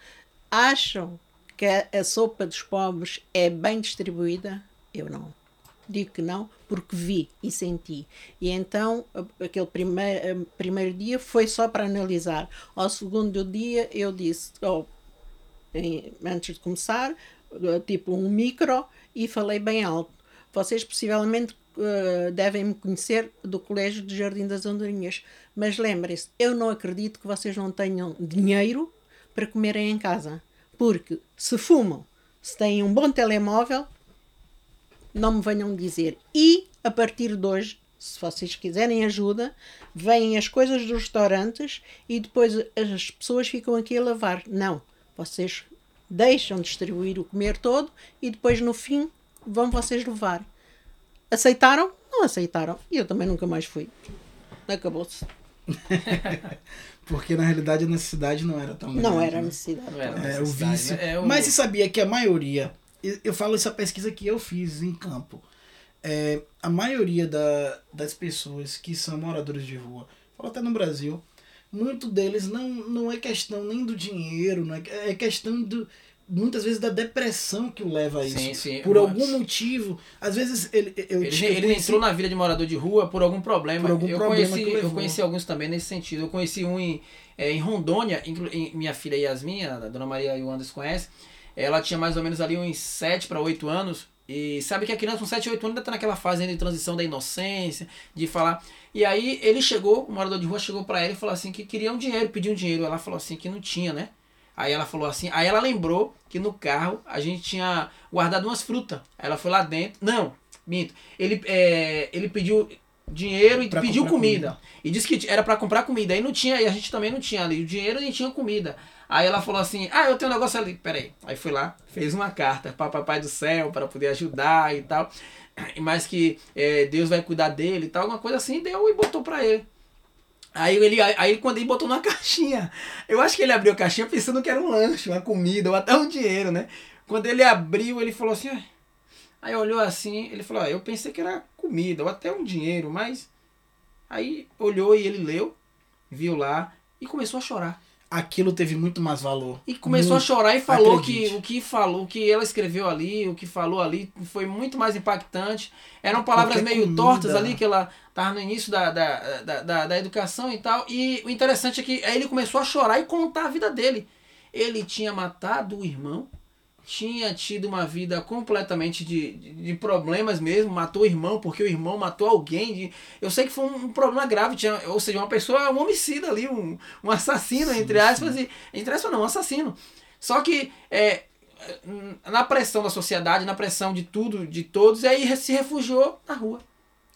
acham que a sopa dos pobres é bem distribuída? Eu não. Digo que não, porque vi e senti. E então, aquele primeiro, primeiro dia foi só para analisar. Ao segundo dia, eu disse, oh, antes de começar, tipo um micro, e falei bem alto. Vocês possivelmente uh, devem me conhecer do Colégio de Jardim das Andorinhas, mas lembrem-se, eu não acredito que vocês não tenham dinheiro para comerem em casa, porque se fumam, se têm um bom telemóvel, não me venham dizer. E a partir de hoje, se vocês quiserem ajuda, vêm as coisas dos restaurantes e depois as pessoas ficam aqui a lavar. Não, vocês deixam distribuir o comer todo e depois no fim vão vocês levar. Aceitaram? Não aceitaram. E eu também nunca mais fui. Acabou-se. Porque na realidade a necessidade não era tão Não era né? necessidade. Não era é, o vício. Né? É o... Mas você sabia que a maioria, eu falo essa pesquisa que eu fiz em campo, é, a maioria da, das pessoas que são moradores de rua, falo até no Brasil, muito deles não, não é questão nem do dinheiro, não é, é questão do, muitas vezes da depressão que o leva a isso. Sim, sim. Por algum motivo. Às vezes ele. Eu, ele, ele conheci... entrou na vida de morador de rua por algum problema. Por algum eu, problema conheci, eu conheci alguns também nesse sentido. Eu conheci um em, é, em Rondônia, em, minha filha Yasmin, a dona Maria e o Anderson conhecem. Ela tinha mais ou menos ali uns 7 para 8 anos. E sabe que a criança com 7, 8 anos ainda tá naquela fase de transição da inocência, de falar. E aí ele chegou, o morador de rua chegou para ela e falou assim que queria um dinheiro, pediu um dinheiro. Ela falou assim que não tinha, né? Aí ela falou assim, aí ela lembrou que no carro a gente tinha guardado umas frutas. Ela foi lá dentro. Não, minto. Ele, é, ele pediu dinheiro e pra pediu comida. comida. E disse que era para comprar comida. Aí não tinha, e a gente também não tinha ali o dinheiro nem tinha comida. Aí ela falou assim: Ah, eu tenho um negócio ali. Peraí. Aí foi lá, fez uma carta para Papai do Céu para poder ajudar e tal. Mas que é, Deus vai cuidar dele e tal. Alguma coisa assim. Deu e botou para ele. Aí ele, aí quando ele botou numa caixinha, eu acho que ele abriu a caixinha pensando que era um lanche, uma comida, ou até um dinheiro, né? Quando ele abriu, ele falou assim, aí olhou assim, ele falou, ah, eu pensei que era comida, ou até um dinheiro, mas aí olhou e ele leu, viu lá e começou a chorar aquilo teve muito mais valor. E começou muito, a chorar e falou acredite. que o que falou, o que ela escreveu ali, o que falou ali foi muito mais impactante. Eram palavras Qualquer meio comida. tortas ali que ela estava no início da, da, da, da, da educação e tal. E o interessante é que aí ele começou a chorar e contar a vida dele. Ele tinha matado o irmão tinha tido uma vida completamente de, de, de, problemas mesmo, matou o irmão porque o irmão matou alguém. De, eu sei que foi um, um problema grave, tinha, ou seja, uma pessoa, um homicida ali, um, um assassino, sim, entre aspas, sim. e entre aspas não, um assassino. Só que é, na pressão da sociedade, na pressão de tudo, de todos, e aí se refugiou na rua.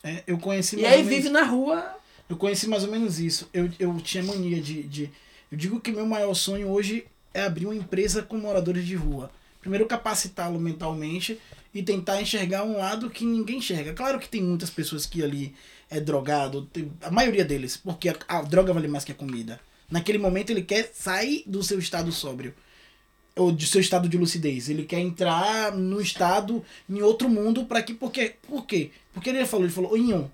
É, eu conheci E aí menos, vive na rua. Eu conheci mais ou menos isso. Eu, eu tinha mania de, de. Eu digo que meu maior sonho hoje é abrir uma empresa com moradores de rua primeiro capacitá-lo mentalmente e tentar enxergar um lado que ninguém enxerga. Claro que tem muitas pessoas que ali é drogado, a maioria deles, porque a, a droga vale mais que a comida. Naquele momento ele quer sair do seu estado sóbrio ou do seu estado de lucidez. Ele quer entrar no estado em outro mundo para que porque por quê? Porque ele falou, ele falou, Inhon,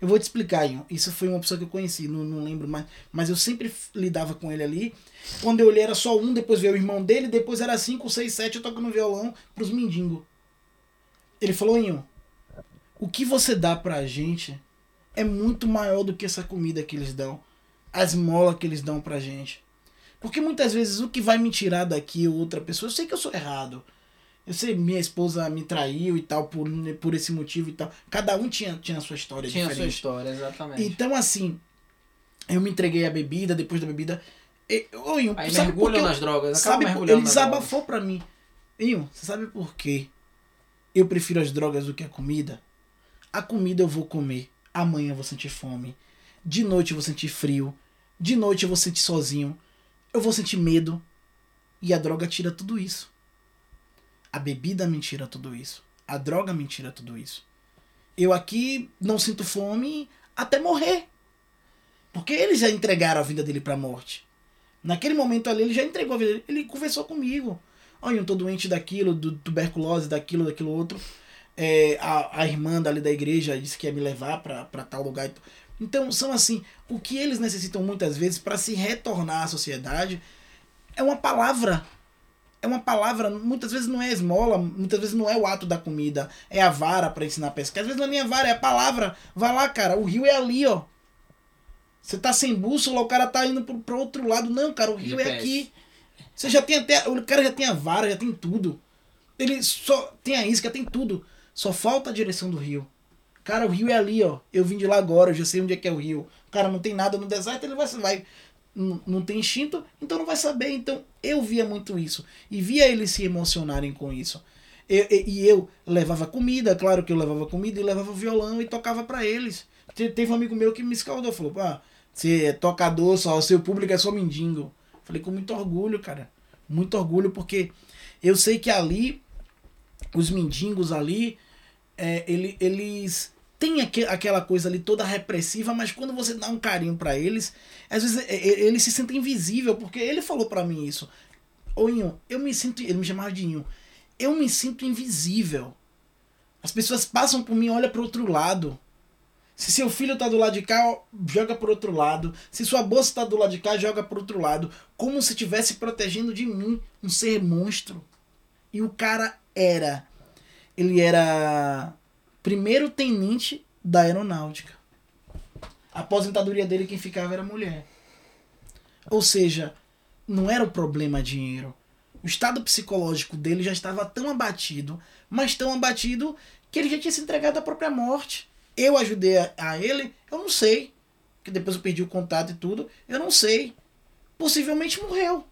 eu vou te explicar, Ian. Isso foi uma pessoa que eu conheci, não, não lembro mais. Mas eu sempre lidava com ele ali. Quando eu olhei era só um, depois veio o irmão dele, depois era cinco, seis, sete, eu tocando violão pros mendigos. Ele falou, Ian, o que você dá pra gente é muito maior do que essa comida que eles dão. As molas que eles dão pra gente. Porque muitas vezes o que vai me tirar daqui outra pessoa, eu sei que eu sou errado. Eu sei, minha esposa me traiu e tal, por, por esse motivo e tal. Cada um tinha, tinha a sua história tinha diferente. Tinha a sua história, exatamente. Então, assim, eu me entreguei à bebida, depois da bebida. Eu, eu, Aí sabe mergulham nas drogas, sabe, Ele desabafou pra mim. Inho, você sabe por quê? Eu prefiro as drogas do que a comida? A comida eu vou comer. Amanhã eu vou sentir fome. De noite eu vou sentir frio. De noite eu vou sentir sozinho. Eu vou sentir medo. E a droga tira tudo isso. A bebida me tira tudo isso. A droga me tira tudo isso. Eu aqui não sinto fome até morrer. Porque eles já entregaram a vida dele para a morte. Naquele momento ali, ele já entregou a vida dele. Ele conversou comigo. Olha, eu tô doente daquilo, do tuberculose, daquilo, daquilo outro. É, a, a irmã dali da igreja disse que ia me levar para tal lugar. Então, são assim, o que eles necessitam muitas vezes para se retornar à sociedade é uma palavra. É uma palavra, muitas vezes não é esmola, muitas vezes não é o ato da comida, é a vara para ensinar a pescar. Às vezes não é nem a vara, é a palavra. Vai lá, cara, o rio é ali, ó. Você tá sem bússola, o cara tá indo pro, pro outro lado. Não, cara, o rio é GPS. aqui. Você já tem até. O cara já tem a vara, já tem tudo. Ele só tem a isca, tem tudo. Só falta a direção do rio. Cara, o rio é ali, ó. Eu vim de lá agora, eu já sei onde é que é o rio. O cara não tem nada no deserto, ele vai. vai não, tem instinto, então não vai saber. Então eu via muito isso. E via eles se emocionarem com isso. E, e eu levava comida, claro que eu levava comida, e levava violão e tocava pra eles. Te- Teve um amigo meu que me escaldou, falou: pá, você é tocador, só, seu público é só mendigo. Falei com muito orgulho, cara. Muito orgulho, porque eu sei que ali, os mendigos ali, é, ele- eles têm aque- aquela coisa ali toda repressiva, mas quando você dá um carinho pra eles, às vezes eles se sentem invisível, porque ele falou pra mim isso. Ô Inho, eu me sinto. Ele me chamava de Inho. Eu me sinto invisível. As pessoas passam por mim, olham pro outro lado. Se seu filho tá do lado de cá, joga pro outro lado. Se sua bolsa tá do lado de cá, joga pro outro lado. Como se estivesse protegendo de mim um ser monstro. E o cara era. Ele era primeiro tenente da aeronáutica. A aposentadoria dele, quem ficava era mulher. Ou seja, não era o problema dinheiro. O estado psicológico dele já estava tão abatido, mas tão abatido que ele já tinha se entregado à própria morte. Eu ajudei a, a ele, eu não sei. Que depois eu perdi o contato e tudo, eu não sei. Possivelmente morreu.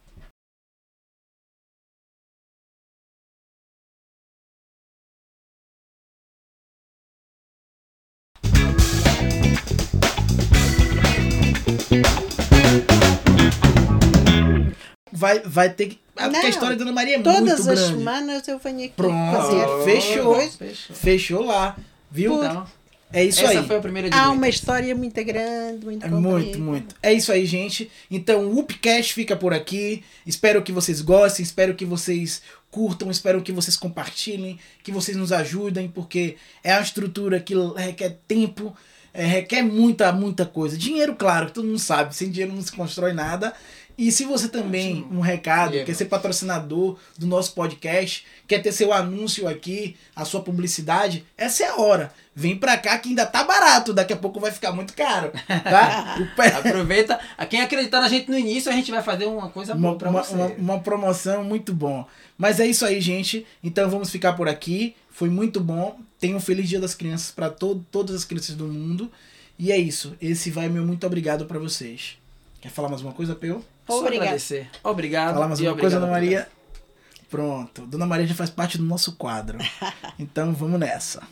Vai, vai ter que. ah, Porque a história da Ana Maria é Todas muito as grande. semanas eu venho aqui Pronto, fazer. fechou. Pois, Fechou lá. Viu? Então, É isso essa aí. foi a primeira de Há muitas. uma história muito grande, muito É comprida. muito, muito. É isso aí, gente. Então, o Upcast fica por aqui. Espero que vocês gostem, espero que vocês curtam, espero que vocês compartilhem, que vocês nos ajudem, porque é uma estrutura que requer tempo, é, requer muita, muita coisa. Dinheiro, claro, todo mundo sabe, sem dinheiro não se constrói nada. E se você também, um recado, Diego. quer ser patrocinador do nosso podcast, quer ter seu anúncio aqui, a sua publicidade, essa é a hora. Vem pra cá que ainda tá barato, daqui a pouco vai ficar muito caro, tá? Aproveita. A quem acreditar na gente no início, a gente vai fazer uma coisa uma, boa pra uma, você. uma, uma promoção muito bom. Mas é isso aí, gente. Então vamos ficar por aqui. Foi muito bom. Tenha um feliz Dia das Crianças para todas as crianças do mundo. E é isso. Esse vai meu muito obrigado para vocês. Quer falar mais uma coisa, Peu? Só Obrigado. agradecer. Obrigado. Falar mais uma coisa, Dona Maria? Pronto. Dona Maria já faz parte do nosso quadro. Então vamos nessa.